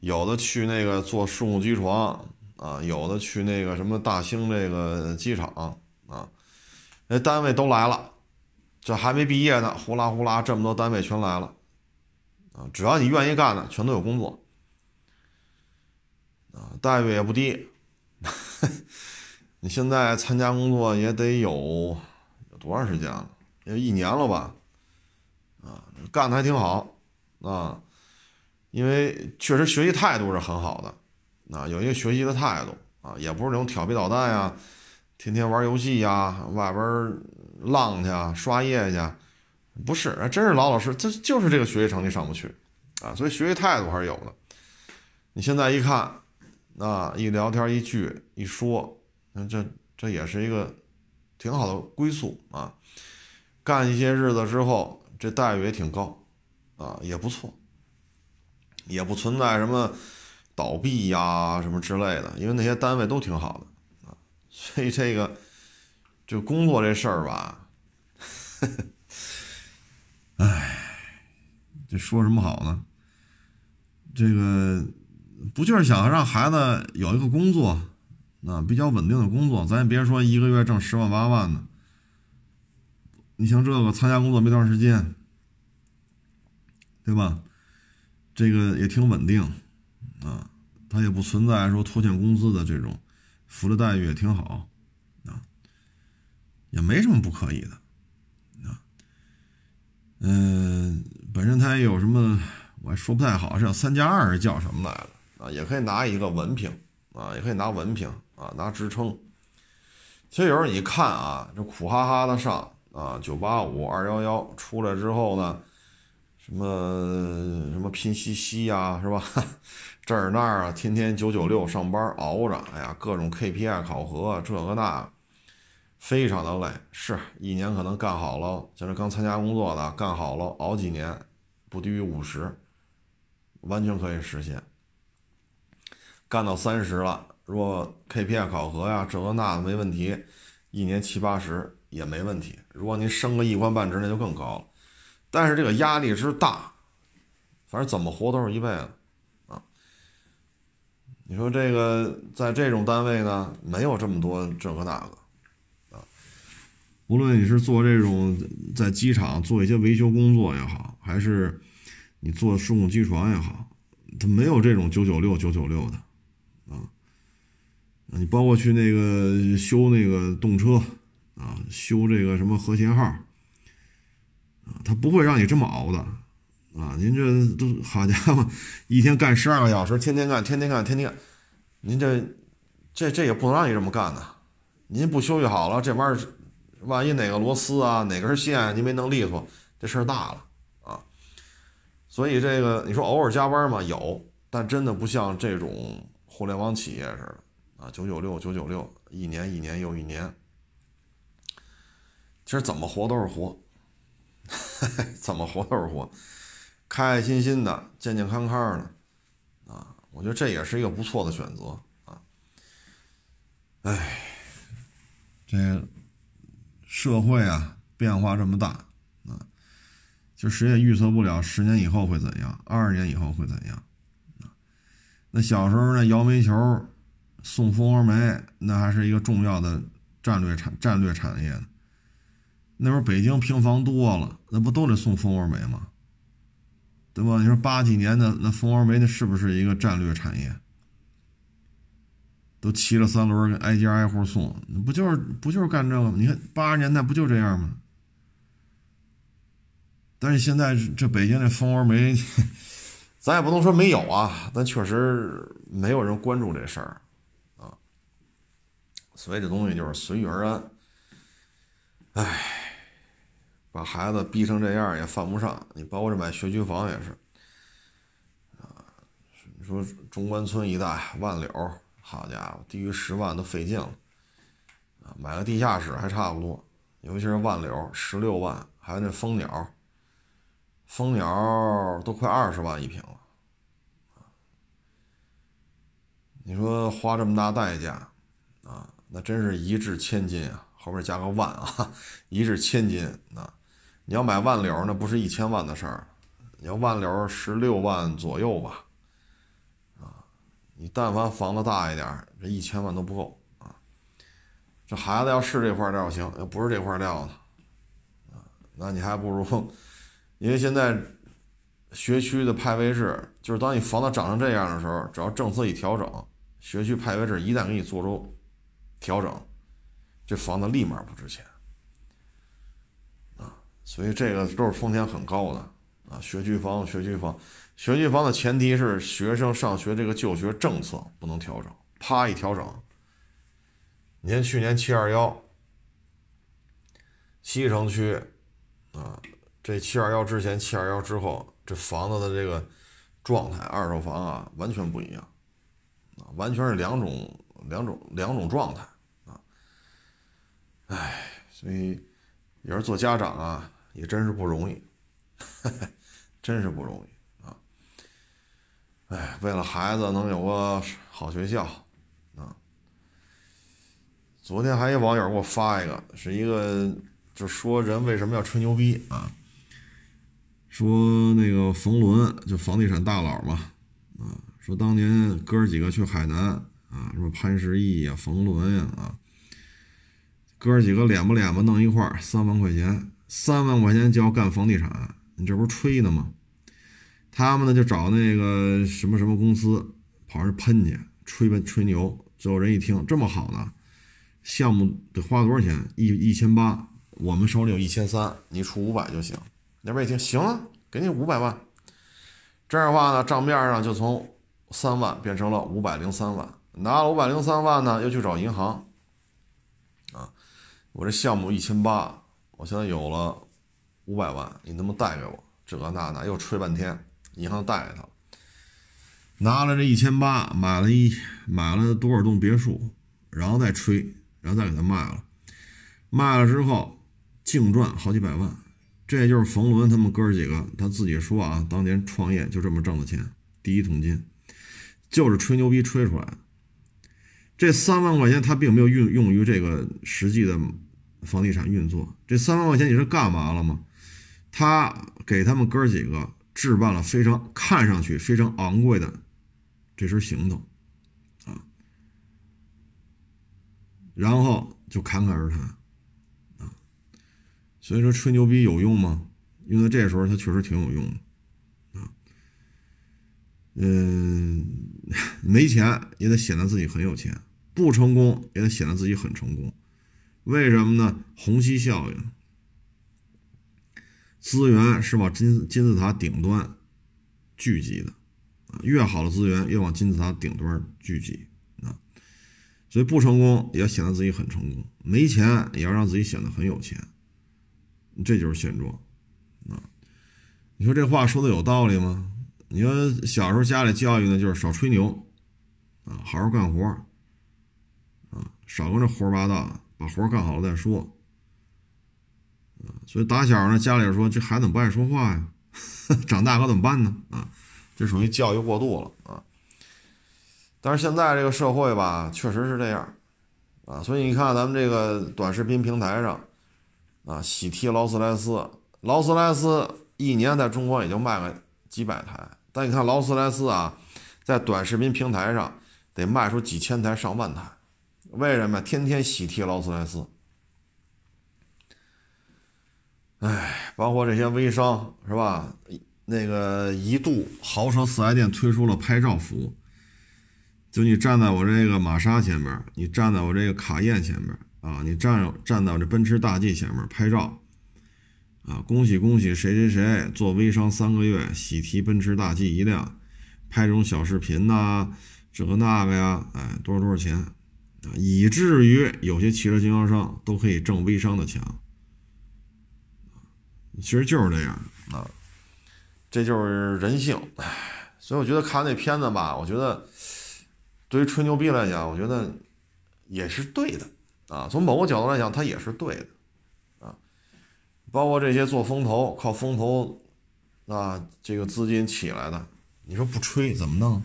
有的去那个做数控机床啊，有的去那个什么大兴这个机场啊，那单位都来了，这还没毕业呢，呼啦呼啦这么多单位全来了啊，只要你愿意干的，全都有工作啊，待遇也不低。(laughs) 你现在参加工作也得有有多长时间了？有一年了吧？啊，干的还挺好啊。因为确实学习态度是很好的，啊，有一个学习的态度啊，也不是那种调皮捣蛋呀，天天玩游戏呀，外边浪去啊，刷夜去，不是，真是老老实，这就是这个学习成绩上不去，啊，所以学习态度还是有的。你现在一看，啊，一聊天一聚一说，那这这也是一个挺好的归宿啊，干一些日子之后，这待遇也挺高，啊，也不错。也不存在什么倒闭呀什么之类的，因为那些单位都挺好的，所以这个就工作这事儿吧，唉，这说什么好呢？这个不就是想让孩子有一个工作，啊，比较稳定的工作，咱也别说一个月挣十万八万的，你像这个参加工作没多长时间，对吧？这个也挺稳定，啊，他也不存在说拖欠工资的这种，福利待遇也挺好，啊，也没什么不可以的，啊，嗯，本身他也有什么，我还说不太好，是叫三加二，叫什么来了？啊，也可以拿一个文凭，啊，也可以拿文凭，啊，拿职称。其实有时候你看啊，这苦哈哈的上啊，九八五、二幺幺出来之后呢。什么什么拼夕夕呀，是吧？这儿那儿啊，天天九九六上班熬着，哎呀，各种 KPI 考核，这个那，非常的累。是一年可能干好了，像这刚参加工作的，干好了熬几年，不低于五十，完全可以实现。干到三十了，如果 KPI 考核呀，这个那没问题，一年七八十也没问题。如果您升个一官半职，那就更高了。但是这个压力之大，反正怎么活都是一辈子，啊！你说这个在这种单位呢，没有这么多这个那个，啊！无论你是做这种在机场做一些维修工作也好，还是你做数控机床也好，它没有这种九九六九九六的，啊！你包括去那个修那个动车，啊，修这个什么和谐号。他不会让你这么熬的，啊！您这都好家伙，一天干十二个小时，天天干，天天干，天天干，您这这这也不能让你这么干呐！您不休息好了，这玩意儿万一哪个螺丝啊，哪根线您没弄利索，这事儿大了啊！所以这个你说偶尔加班嘛？有，但真的不像这种互联网企业似的啊，九九六九九六，一年一年又一年，其实怎么活都是活。(laughs) 怎么活都是活，开开心心的，健健康康的，啊，我觉得这也是一个不错的选择啊。哎，这社会啊变化这么大啊，就谁也预测不了十年以后会怎样，二十年以后会怎样啊。那小时候那摇煤球、送蜂窝煤，那还是一个重要的战略产战略产业呢。那时候北京平房多了，那不都得送蜂窝煤吗？对吧？你说八几年的那蜂窝煤，那是不是一个战略产业？都骑着三轮，挨家挨户送，那不就是不就是干这个吗？你看八十年代不就这样吗？但是现在这北京这蜂窝煤，(laughs) 咱也不能说没有啊，但确实没有人关注这事儿啊。所以这东西就是随遇而安。唉，把孩子逼成这样也犯不上。你包括这买学区房也是啊。你说中关村一带万柳。好家伙，低于十万都费劲了啊！买个地下室还差不多，尤其是万柳十六万，还有那蜂鸟，蜂鸟都快二十万一平了啊你说花这么大代价啊，那真是一掷千金啊！后边加个万啊，(laughs) 一掷千金啊！你要买万柳，那不是一千万的事儿，你要万柳十六万左右吧。啊你但凡房子大一点，这一千万都不够啊！这孩子要是这块料行，要不是这块料呢，啊，那你还不如，因为现在学区的派位制，就是当你房子涨成这样的时候，只要政策一调整，学区派位制一旦给你做出调整，这房子立马不值钱！所以这个都是风险很高的啊！学区房，学区房。学区房的前提是学生上学这个就学政策不能调整，啪一调整。你看去年七二幺，西城区，啊，这七二幺之前、七二幺之后，这房子的这个状态，二手房啊，完全不一样，啊，完全是两种、两种、两种状态啊。哎，所以有人做家长啊，也真是不容易，(laughs) 真是不容易啊。哎，为了孩子能有个好学校，啊！昨天还有网友给我发一个，是一个就说人为什么要吹牛逼啊？说那个冯仑就房地产大佬嘛，啊，说当年哥几个去海南啊，什么潘石屹呀、冯仑呀啊，哥几个脸不脸吧弄一块三万块钱，三万块钱就要干房地产，你这不是吹呢吗？他们呢就找那个什么什么公司跑这喷去吹吧吹牛，最后人一听这么好呢，项目得花多少钱？一一千八，我们手里有一千三，你出五百就行。那边一听行啊，给你五百万。这样的话呢，账面上就从三万变成了五百零三万。拿了五百零三万呢，又去找银行啊，我这项目一千八，我现在有了五百万，你能不能贷给我？这个那那又吹半天。银行贷给他，拿了这一千八，买了一买了多少栋别墅，然后再吹，然后再给他卖了，卖了之后净赚好几百万。这就是冯仑他们哥几个他自己说啊，当年创业就这么挣的钱，第一桶金就是吹牛逼吹出来的。这三万块钱他并没有运用于这个实际的房地产运作，这三万块钱你是干嘛了吗？他给他们哥几个。置办了非常看上去非常昂贵的这身行头，啊，然后就侃侃而谈，啊，所以说吹牛逼有用吗？用在这时候，它确实挺有用的，啊，嗯，没钱也得显得自己很有钱，不成功也得显得自己很成功，为什么呢？虹吸效应。资源是往金金字塔顶端聚集的，啊，越好的资源越往金字塔顶端聚集，啊，所以不成功也要显得自己很成功，没钱也要让自己显得很有钱，这就是现状，啊，你说这话说的有道理吗？你说小时候家里教育呢，就是少吹牛，啊，好好干活，啊，少跟这胡说八道，把活干好了再说。所以打小呢，家里说这孩子怎么不爱说话呀？(laughs) 长大可怎么办呢？啊，这属于教育过度了啊。但是现在这个社会吧，确实是这样啊。所以你看咱们这个短视频平台上啊，喜提劳斯莱斯，劳斯莱斯一年在中国也就卖个几百台，但你看劳斯莱斯啊，在短视频平台上得卖出几千台、上万台，为什么？天天喜提劳斯莱斯。哎，包括这些微商是吧？那个一度豪车四 S 店推出了拍照服务，就你站在我这个玛莎前面，你站在我这个卡宴前面啊，你站站在我这奔驰大 G 前面拍照，啊，恭喜恭喜谁谁谁做微商三个月，喜提奔驰大 G 一辆，拍这种小视频呐，这个那个呀，哎，多少多少钱啊？以至于有些汽车经销商都可以挣微商的钱。其实就是这样啊，这就是人性，唉，所以我觉得看那片子吧，我觉得对于吹牛逼来讲，我觉得也是对的啊。从某个角度来讲，它也是对的啊。包括这些做风投、靠风投啊这个资金起来的，你说不吹怎么弄？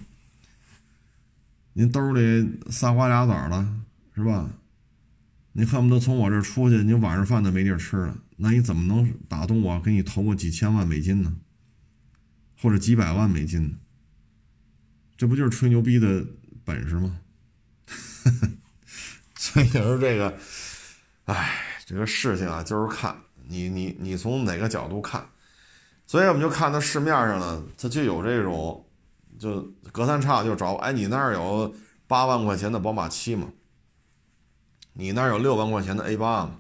您兜里仨瓜俩枣的，是吧？你恨不得从我这出去，你晚上饭都没地儿吃了。那你怎么能打动我，给你投个几千万美金呢？或者几百万美金呢？这不就是吹牛逼的本事吗？(laughs) 所以说这个，哎，这个事情啊，就是看你你你从哪个角度看。所以我们就看到市面上呢，它就有这种，就隔三差五就找我，哎，你那儿有八万块钱的宝马七吗？你那儿有六万块钱的 A 八吗？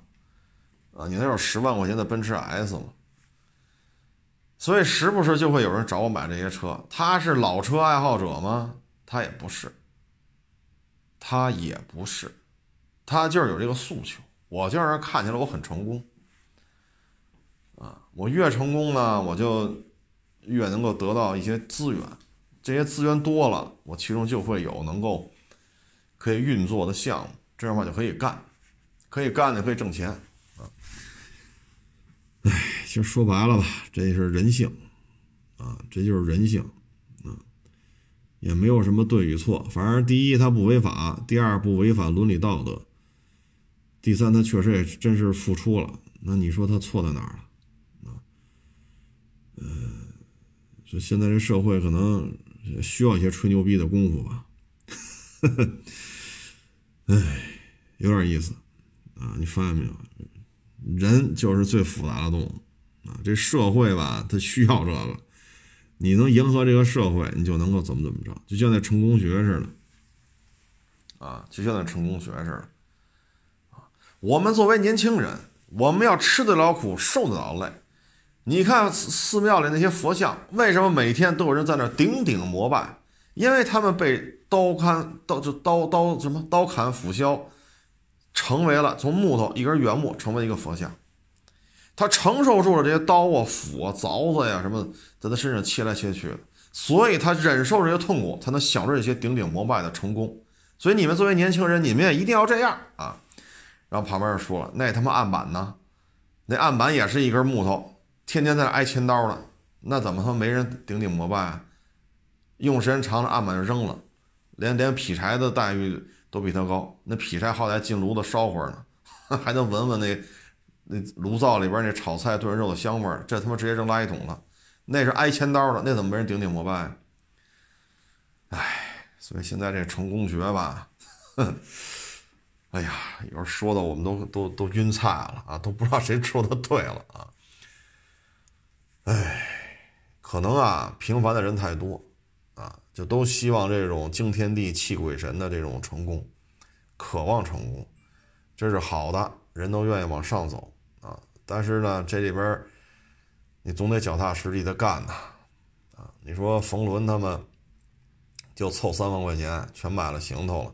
啊，你那儿有十万块钱的奔驰 S 吗？所以时不时就会有人找我买这些车。他是老车爱好者吗？他也不是，他也不是，他就是有这个诉求。我就让人看起来我很成功，啊，我越成功呢，我就越能够得到一些资源。这些资源多了，我其中就会有能够可以运作的项目，这样的话就可以干，可以干就可以挣钱啊。哎，其实说白了吧，这是人性，啊，这就是人性，啊，也没有什么对与错。反正第一，他不违法；第二，不违反伦理道德；第三，他确实也真是付出了。那你说他错在哪儿了？啊，呃，就现在这社会可能需要一些吹牛逼的功夫吧。(laughs) 哎，有点意思啊！你发现没有？人就是最复杂的动物啊！这社会吧，它需要这个。你能迎合这个社会，你就能够怎么怎么着，就像那成功学似的啊，就像那成功学似的啊。我们作为年轻人，我们要吃得了苦，受得了累。你看寺庙里那些佛像，为什么每天都有人在那顶顶膜拜？因为他们被刀砍刀就刀刀什么刀砍斧削。成为了从木头一根原木成为一个佛像，他承受住了这些刀啊、斧啊、凿子呀什么在他身上切来切去的，所以他忍受这些痛苦，才能享受这些顶顶膜拜的成功。所以你们作为年轻人，你们也一定要这样啊！然后旁边就说了，那他妈案板呢？那案板也是一根木头，天天在那挨千刀呢，那怎么他妈没人顶顶膜拜啊？用时间长了，案板就扔了，连连劈柴的待遇。都比他高，那劈柴好歹进炉子烧会儿呢，(laughs) 还能闻闻那那炉灶里边那炒菜炖肉的香味儿。这他妈直接扔垃圾桶了，那是挨千刀的，那怎么没人顶顶膜拜？哎，所以现在这成功学吧，(laughs) 哎呀，有时候说的我们都都都晕菜了啊，都不知道谁说的对了啊。哎，可能啊，平凡的人太多。啊就都希望这种惊天地泣鬼神的这种成功，渴望成功，这是好的，人都愿意往上走啊。但是呢，这里边你总得脚踏实地的干呐，啊，你说冯仑他们就凑三万块钱全买了行头了，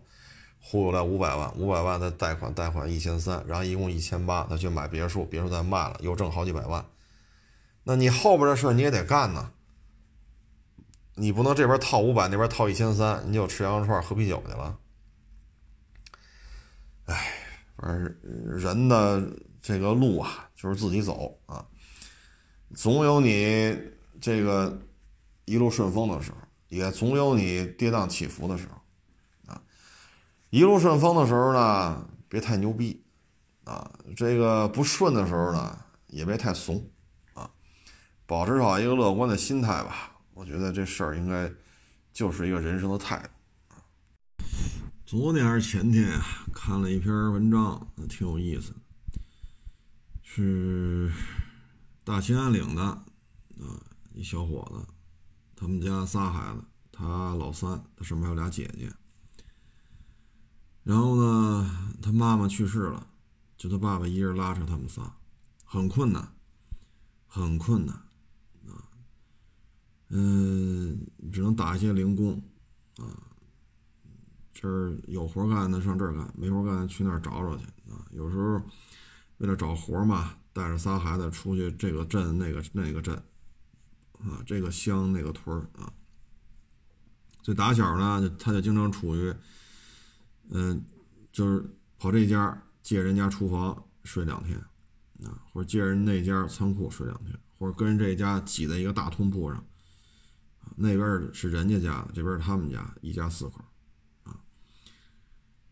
忽悠来五百万，五百万再贷款贷款一千三，然后一共一千八，他去买别墅，别墅再卖了又挣好几百万，那你后边的事你也得干呐。你不能这边套五百，那边套一千三，你就吃羊肉串、喝啤酒去了。哎，反正人的这个路啊，就是自己走啊。总有你这个一路顺风的时候，也总有你跌宕起伏的时候啊。一路顺风的时候呢，别太牛逼啊；这个不顺的时候呢，也别太怂，保持好一个乐观的心态吧。我觉得这事儿应该就是一个人生的态度昨天还是前天啊，看了一篇文章，挺有意思。是大兴安岭的啊，一小伙子，他们家仨孩子，他老三，他上面有俩姐姐。然后呢，他妈妈去世了，就他爸爸一人拉扯他们仨，很困难，很困难。嗯，只能打一些零工啊。这儿有活干的上这儿干，没活干的去那儿找找去啊。有时候为了找活嘛，带着仨孩子出去这个镇那个那个镇啊，这个乡那个屯啊。所以打小呢，他就经常处于。嗯，就是跑这家借人家厨房睡两天，啊，或者借人那家仓库睡两天，或者跟人这家挤在一个大通铺上，那边是人家家的，这边是他们家，一家四口，啊，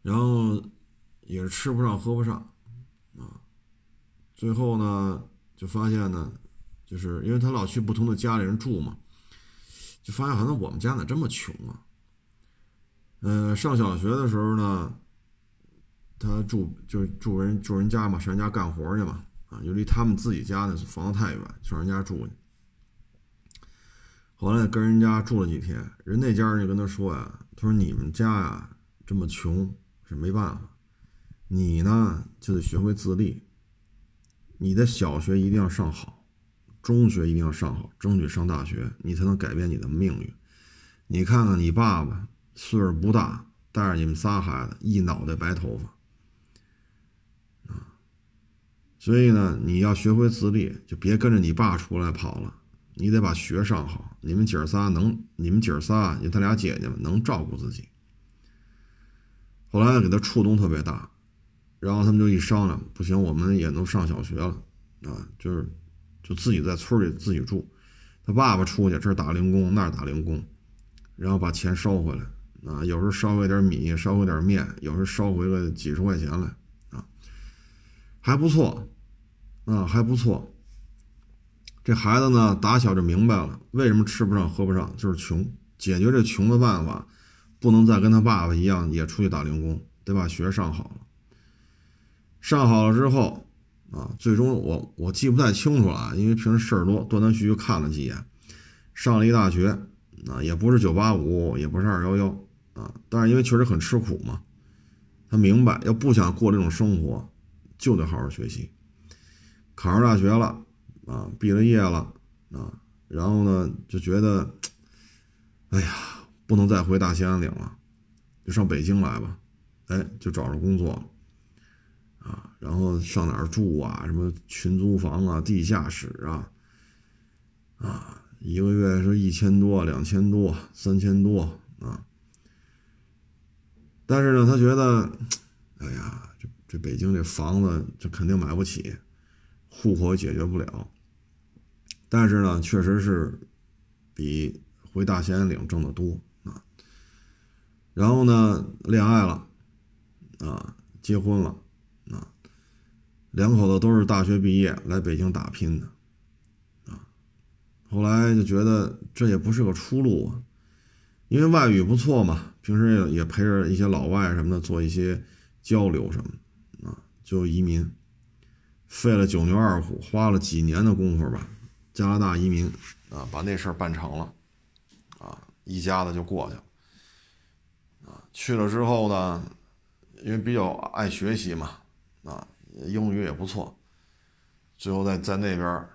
然后也是吃不上喝不上，啊，最后呢就发现呢，就是因为他老去不同的家里人住嘛，就发现好像我们家咋这么穷啊？嗯，上小学的时候呢，他住就住人住人家嘛，上人家干活去嘛，啊，就离他们自己家那房子太远，上人家住去。后来跟人家住了几天，人那家人就跟他说呀：“他说你们家呀这么穷是没办法，你呢就得学会自立。你的小学一定要上好，中学一定要上好，争取上大学，你才能改变你的命运。你看看你爸爸。”岁数不大，带着你们仨孩子，一脑袋白头发，啊，所以呢，你要学会自立，就别跟着你爸出来跑了，你得把学上好。你们姐儿仨能，你们姐儿仨，有他俩姐姐们能照顾自己。后来给他触动特别大，然后他们就一商量，不行，我们也能上小学了，啊，就是就自己在村里自己住，他爸爸出去这儿打零工，那儿打零工，然后把钱收回来。啊，有时候烧回点米，烧回点面，有时候烧回个几十块钱来，啊，还不错，啊，还不错。这孩子呢，打小就明白了，为什么吃不上喝不上，就是穷。解决这穷的办法，不能再跟他爸爸一样，也出去打零工，得把学上好了。上好了之后，啊，最终我我记不太清楚了，因为平时事儿多，断断续续看了几眼，上了一大学，啊，也不是九八五，也不是二幺幺。啊，但是因为确实很吃苦嘛，他明白要不想过这种生活，就得好好学习。考上大学了，啊，毕了业了，啊，然后呢就觉得，哎呀，不能再回大兴安岭了，就上北京来吧。哎，就找着工作了，啊，然后上哪儿住啊？什么群租房啊、地下室啊，啊，一个月是一千多、两千多、三千多啊。但是呢，他觉得，哎呀，这这北京这房子这肯定买不起，户口解决不了。但是呢，确实是比回大兴安岭挣得多啊。然后呢，恋爱了，啊，结婚了，啊，两口子都是大学毕业来北京打拼的，啊，后来就觉得这也不是个出路啊。因为外语不错嘛，平时也也陪着一些老外什么的做一些交流什么的啊，就移民，费了九牛二虎，花了几年的功夫吧，加拿大移民啊，把那事儿办成了，啊，一家子就过去了，啊，去了之后呢，因为比较爱学习嘛，啊，英语也不错，最后在在那边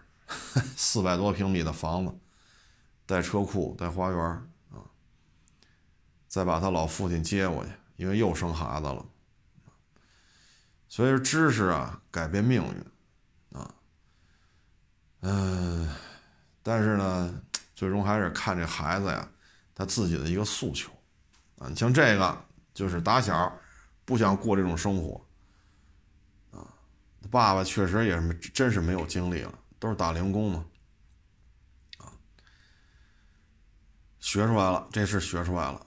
四百多平米的房子，带车库，带花园啊。再把他老父亲接过去，因为又生孩子了。所以说，知识啊，改变命运啊。嗯，但是呢，最终还是看这孩子呀，他自己的一个诉求啊。你像这个，就是打小不想过这种生活啊。爸爸确实也是真是没有精力了，都是打零工嘛。啊，学出来了，这是学出来了。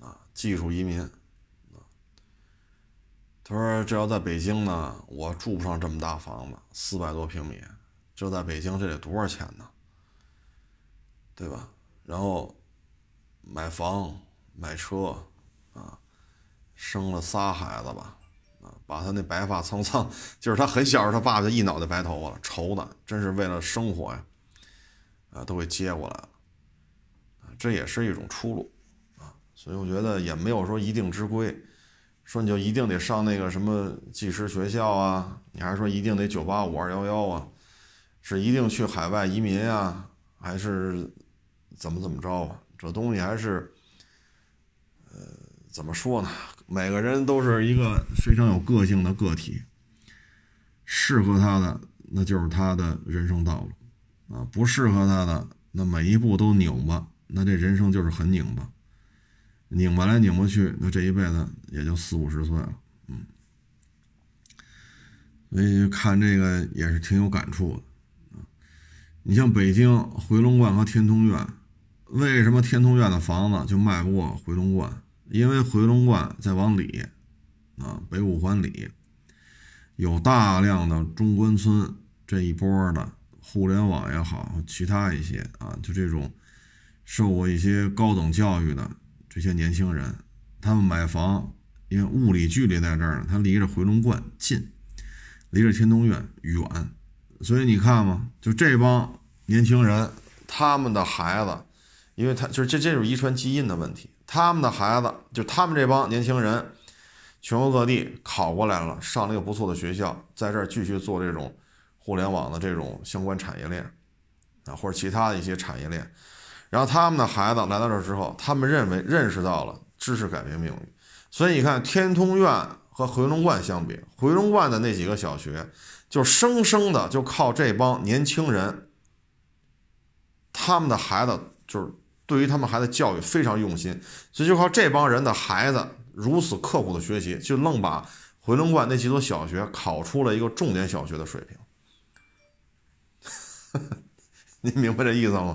啊技术移民，他说：“这要在北京呢，我住不上这么大房子，四百多平米，这在北京这得多少钱呢？对吧？然后买房买车，啊，生了仨孩子吧，啊，把他那白发苍苍，就是他很小时候他爸爸就一脑袋白头发了，愁的真是为了生活呀，啊，都给接过来了，这也是一种出路啊，所以我觉得也没有说一定之规，说你就一定得上那个什么技师学校啊，你还说一定得九八五二幺幺啊，是一定去海外移民啊，还是怎么怎么着啊？这东西还是。呃怎么说呢？每个人都是一个非常有个性的个体，适合他的那就是他的人生道路啊，不适合他的那每一步都拧巴，那这人生就是很拧巴，拧巴来拧巴去，那这一辈子也就四五十岁了，嗯，所以看这个也是挺有感触的啊。你像北京回龙观和天通苑，为什么天通苑的房子就卖不过回龙观？因为回龙观再往里，啊，北五环里有大量的中关村这一波的互联网也好，其他一些啊，就这种受过一些高等教育的这些年轻人，他们买房，因为物理距离在这儿呢，它离着回龙观近，离着天通苑远，所以你看嘛，就这帮年轻人，他们的孩子，因为他就是这，这就是遗传基因的问题。他们的孩子，就他们这帮年轻人，全国各地考过来了，上了一个不错的学校，在这儿继续做这种互联网的这种相关产业链啊，或者其他的一些产业链。然后他们的孩子来到这儿之后，他们认为认识到了知识改变命运。所以你看，天通苑和回龙观相比，回龙观的那几个小学，就生生的就靠这帮年轻人，他们的孩子就是。对于他们孩子教育非常用心，所以就靠这帮人的孩子如此刻苦的学习，就愣把回龙观那几所小学考出了一个重点小学的水平。你明白这意思吗？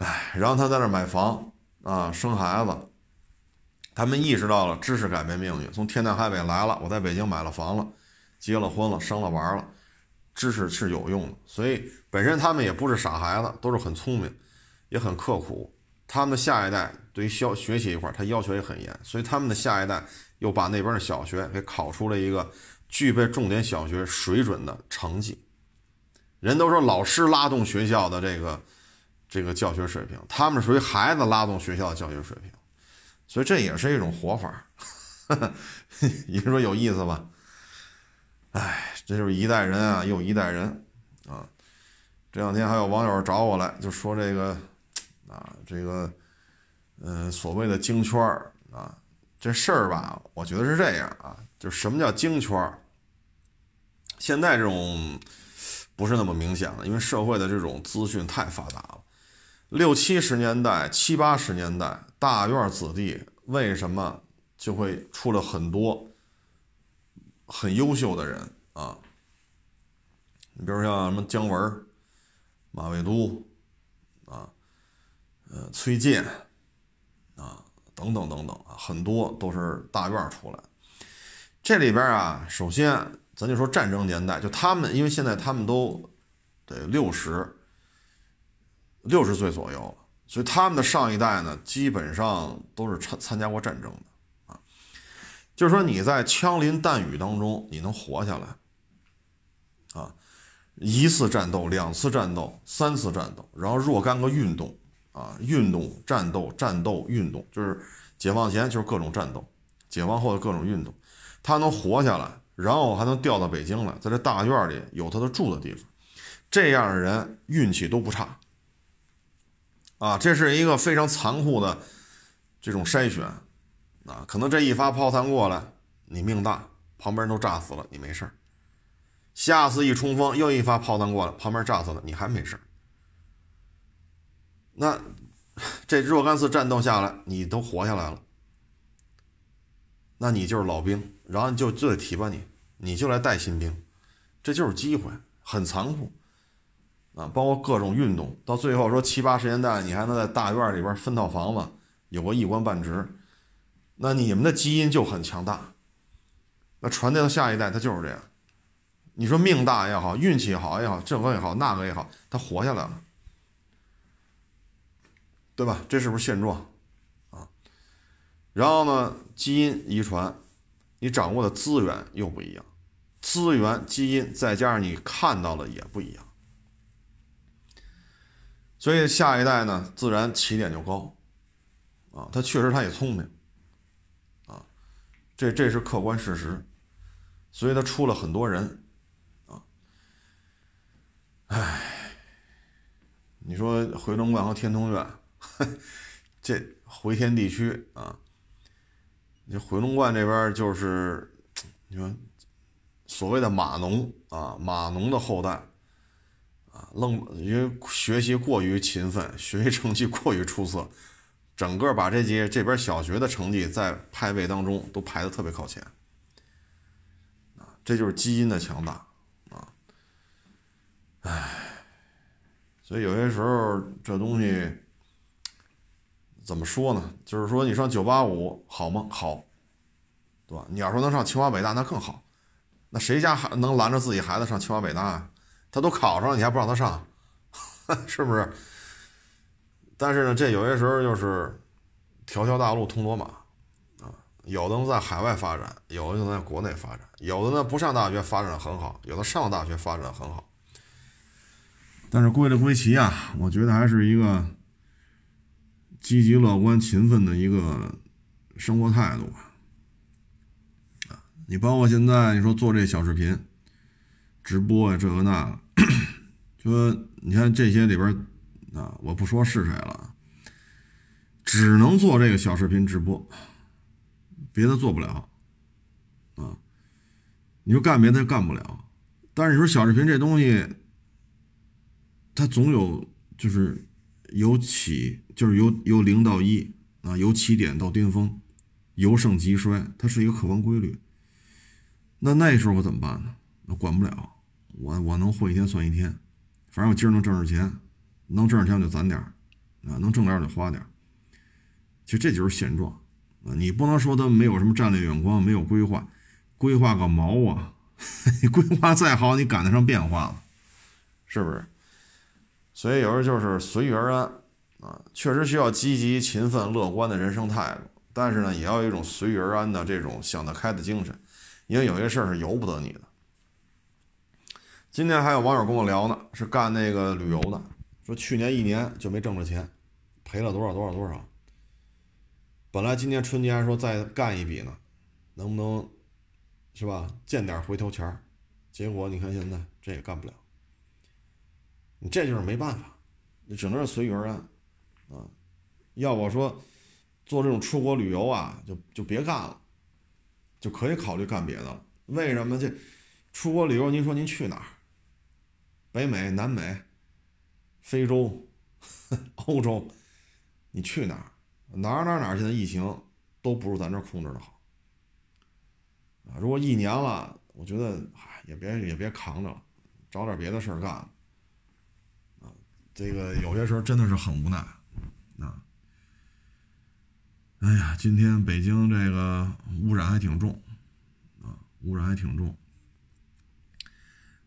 哎，然后他在那买房啊，生孩子，他们意识到了知识改变命运，从天南海北来了，我在北京买了房了，结了婚了，生了娃了，知识是有用的，所以本身他们也不是傻孩子，都是很聪明。也很刻苦，他们的下一代对于学学习一块，他要求也很严，所以他们的下一代又把那边的小学给考出了一个具备重点小学水准的成绩。人都说老师拉动学校的这个这个教学水平，他们属于孩子拉动学校的教学水平，所以这也是一种活法。(laughs) 你说有意思吧？哎，这就是一代人啊，又一代人啊。这两天还有网友找我来，就说这个。啊，这个，嗯，所谓的京圈儿啊，这事儿吧，我觉得是这样啊，就什么叫京圈儿？现在这种不是那么明显了，因为社会的这种资讯太发达。六七十年代、七八十年代，大院子弟为什么就会出了很多很优秀的人啊？你比如像什么姜文、马未都啊。呃，崔健，啊，等等等等，很多都是大院出来。这里边啊，首先咱就说战争年代，就他们，因为现在他们都得六十六十岁左右了，所以他们的上一代呢，基本上都是参参加过战争的啊。就是说你在枪林弹雨当中，你能活下来啊，一次战斗、两次战斗、三次战斗，然后若干个运动。啊，运动、战斗、战斗、运动，就是解放前就是各种战斗，解放后的各种运动，他能活下来，然后还能调到北京来，在这大院里有他的住的地方，这样的人运气都不差。啊，这是一个非常残酷的这种筛选，啊，可能这一发炮弹过来，你命大，旁边人都炸死了，你没事；下次一冲锋，又一发炮弹过来，旁边炸死了，你还没事。那这若干次战斗下来，你都活下来了，那你就是老兵，然后就就得提拔你，你就来带新兵，这就是机会，很残酷啊！包括各种运动，到最后说七八十年代，你还能在大院里边分套房子，有个一官半职，那你们的基因就很强大，那传递到下一代，他就是这样。你说命大也好，运气好也好，这个也好，那个也好，他活下来了。对吧？这是不是现状啊？然后呢，基因遗传，你掌握的资源又不一样，资源、基因再加上你看到的也不一样，所以下一代呢，自然起点就高，啊，他确实他也聪明，啊，这这是客观事实，所以他出了很多人，啊，唉，你说回龙观和天通苑，这回天地区啊。你回龙观这边就是，你说所谓的码农啊，码农的后代啊，愣因为学习过于勤奋，学习成绩过于出色，整个把这些这边小学的成绩在排位当中都排的特别靠前啊，这就是基因的强大啊，唉，所以有些时候这东西。怎么说呢？就是说，你上九八五好吗？好，对吧？你要说能上清华北大，那更好。那谁家还能拦着自己孩子上清华北大啊？他都考上了，你还不让他上，(laughs) 是不是？但是呢，这有些时候就是条条大路通罗马啊。有的在海外发展，有的就在国内发展，有的呢不上大学发展的很好，有的上大学发展的很好。但是归了归齐啊，我觉得还是一个。积极乐观、勤奋的一个生活态度吧。啊，你包括现在你说做这小视频、直播呀，这个那个，说你看这些里边啊，我不说是谁了，只能做这个小视频直播，别的做不了。啊，你说干别的干不了，但是你说小视频这东西，它总有就是。由起就是由由零到一啊，由起点到巅峰，由盛及衰，它是一个客观规律。那那时候怎么办呢？那管不了，我我能混一天算一天，反正我今儿能挣着钱，能挣着钱我就攒点儿啊，能挣点儿就花点儿其实这就是现状啊，你不能说他没有什么战略眼光，没有规划，规划个毛啊！(laughs) 你规划再好，你赶得上变化吗？是不是？所以有时候就是随遇而安，啊，确实需要积极、勤奋、乐观的人生态度，但是呢，也要有一种随遇而安的这种想得开的精神，因为有些事儿是由不得你的。今天还有网友跟我聊呢，是干那个旅游的，说去年一年就没挣着钱，赔了多少多少多少。本来今年春节还说再干一笔呢，能不能，是吧，见点回头钱？结果你看现在这也干不了。你这就是没办法，你只能是随遇而安，啊，要我说，做这种出国旅游啊，就就别干了，就可以考虑干别的了。为什么这出国旅游？您说您去哪儿？北美、南美、非洲、(laughs) 欧洲，你去哪儿？哪哪哪现在疫情都不如咱这控制的好，啊，如果一年了，我觉得唉，也别也别扛着了，找点别的事儿干。这个有些时候真的是很无奈，啊，哎呀，今天北京这个污染还挺重，啊，污染还挺重。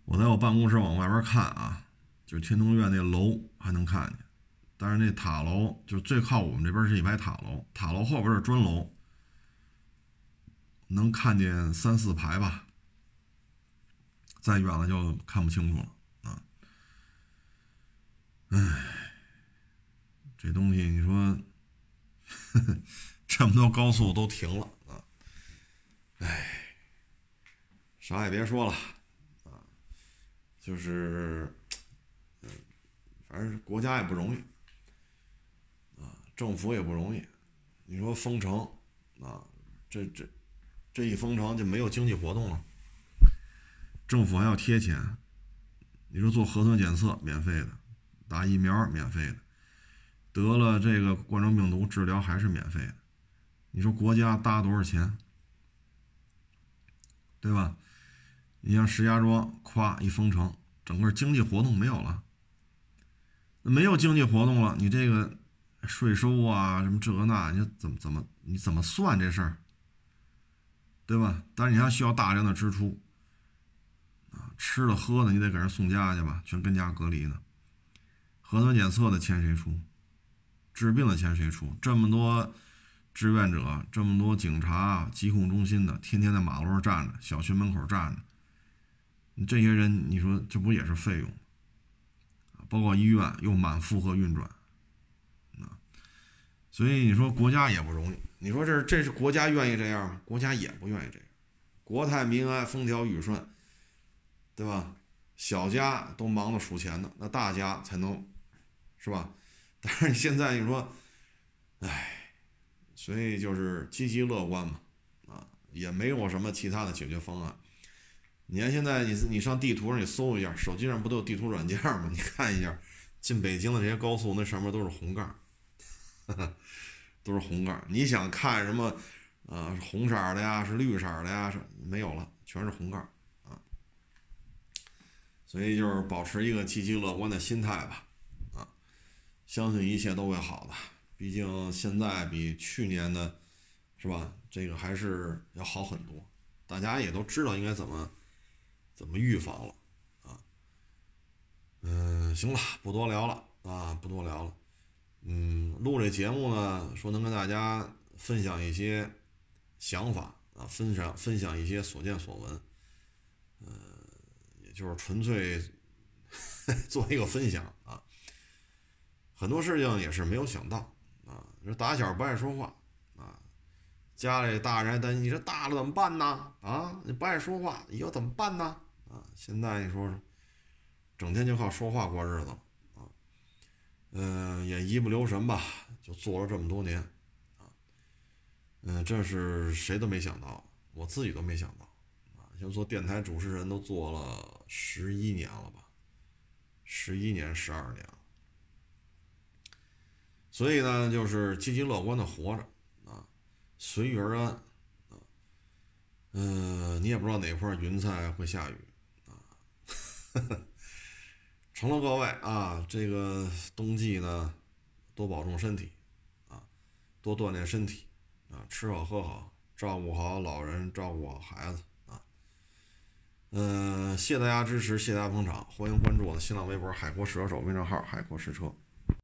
我在我办公室往外边看啊，就是天通苑那楼还能看见，但是那塔楼就最靠我们这边是一排塔楼，塔楼后边是砖楼，能看见三四排吧，再远了就看不清楚了啊。唉，这东西你说，(laughs) 这么多高速都停了啊！唉，啥也别说了，就是，嗯，反正国家也不容易啊，政府也不容易。你说封城啊，这这这一封城就没有经济活动了，政府还要贴钱。你说做核酸检测免费的。打疫苗免费的，得了这个冠状病毒治疗还是免费的，你说国家搭多少钱，对吧？你像石家庄，咵一封城，整个经济活动没有了，没有经济活动了，你这个税收啊什么这个那，你怎么怎么你怎么算这事儿，对吧？但是你还需要大量的支出啊，吃的喝的你得给人送家去吧，全跟家隔离呢。核酸检测的钱谁出？治病的钱谁出？这么多志愿者这么多警察、疾控中心的，天天在马路上站着，小区门口站着，这些人，你说这不也是费用？包括医院又满负荷运转，啊，所以你说国家也不容易。你说这这是国家愿意这样吗？国家也不愿意这样。国泰民安，风调雨顺，对吧？小家都忙着数钱呢，那大家才能，是吧？(laughs) 但是现在你说，唉。所以就是积极乐观嘛，啊，也没有什么其他的解决方案。你看现在你你上地图上你搜一下，手机上不都有地图软件吗？你看一下，进北京的这些高速那上面都是红盖，(laughs) 都是红盖。你想看什么，呃，红色的呀，是绿色的呀，是没有了，全是红盖啊。所以就是保持一个积极乐观的心态吧，啊，相信一切都会好的。毕竟现在比去年的，是吧？这个还是要好很多，大家也都知道应该怎么怎么预防了啊。嗯，行了，不多聊了啊，不多聊了。嗯，录这节目呢，说能跟大家分享一些想法啊，分享分享一些所见所闻，呃，也就是纯粹 (laughs) 做一个分享啊。很多事情也是没有想到。啊说打小不爱说话，家里大人担心你这大了怎么办呢？啊，你不爱说话，以后怎么办呢？啊，现在你说说，整天就靠说话过日子啊，嗯，也一不留神吧，就做了这么多年啊，嗯，这是谁都没想到，我自己都没想到啊，像做电台主持人都做了十一年了吧，十一年十二年了。所以呢，就是积极乐观的活着，随遇而安啊。嗯，你也不知道哪块云彩会下雨啊。(laughs) 成了各位啊，这个冬季呢，多保重身体啊，多锻炼身体啊，吃好喝好，照顾好老人，照顾好孩子啊。嗯，谢大家支持，谢谢大家捧场，欢迎关注我的新浪微博“海阔试车手”微信号“海阔试车”。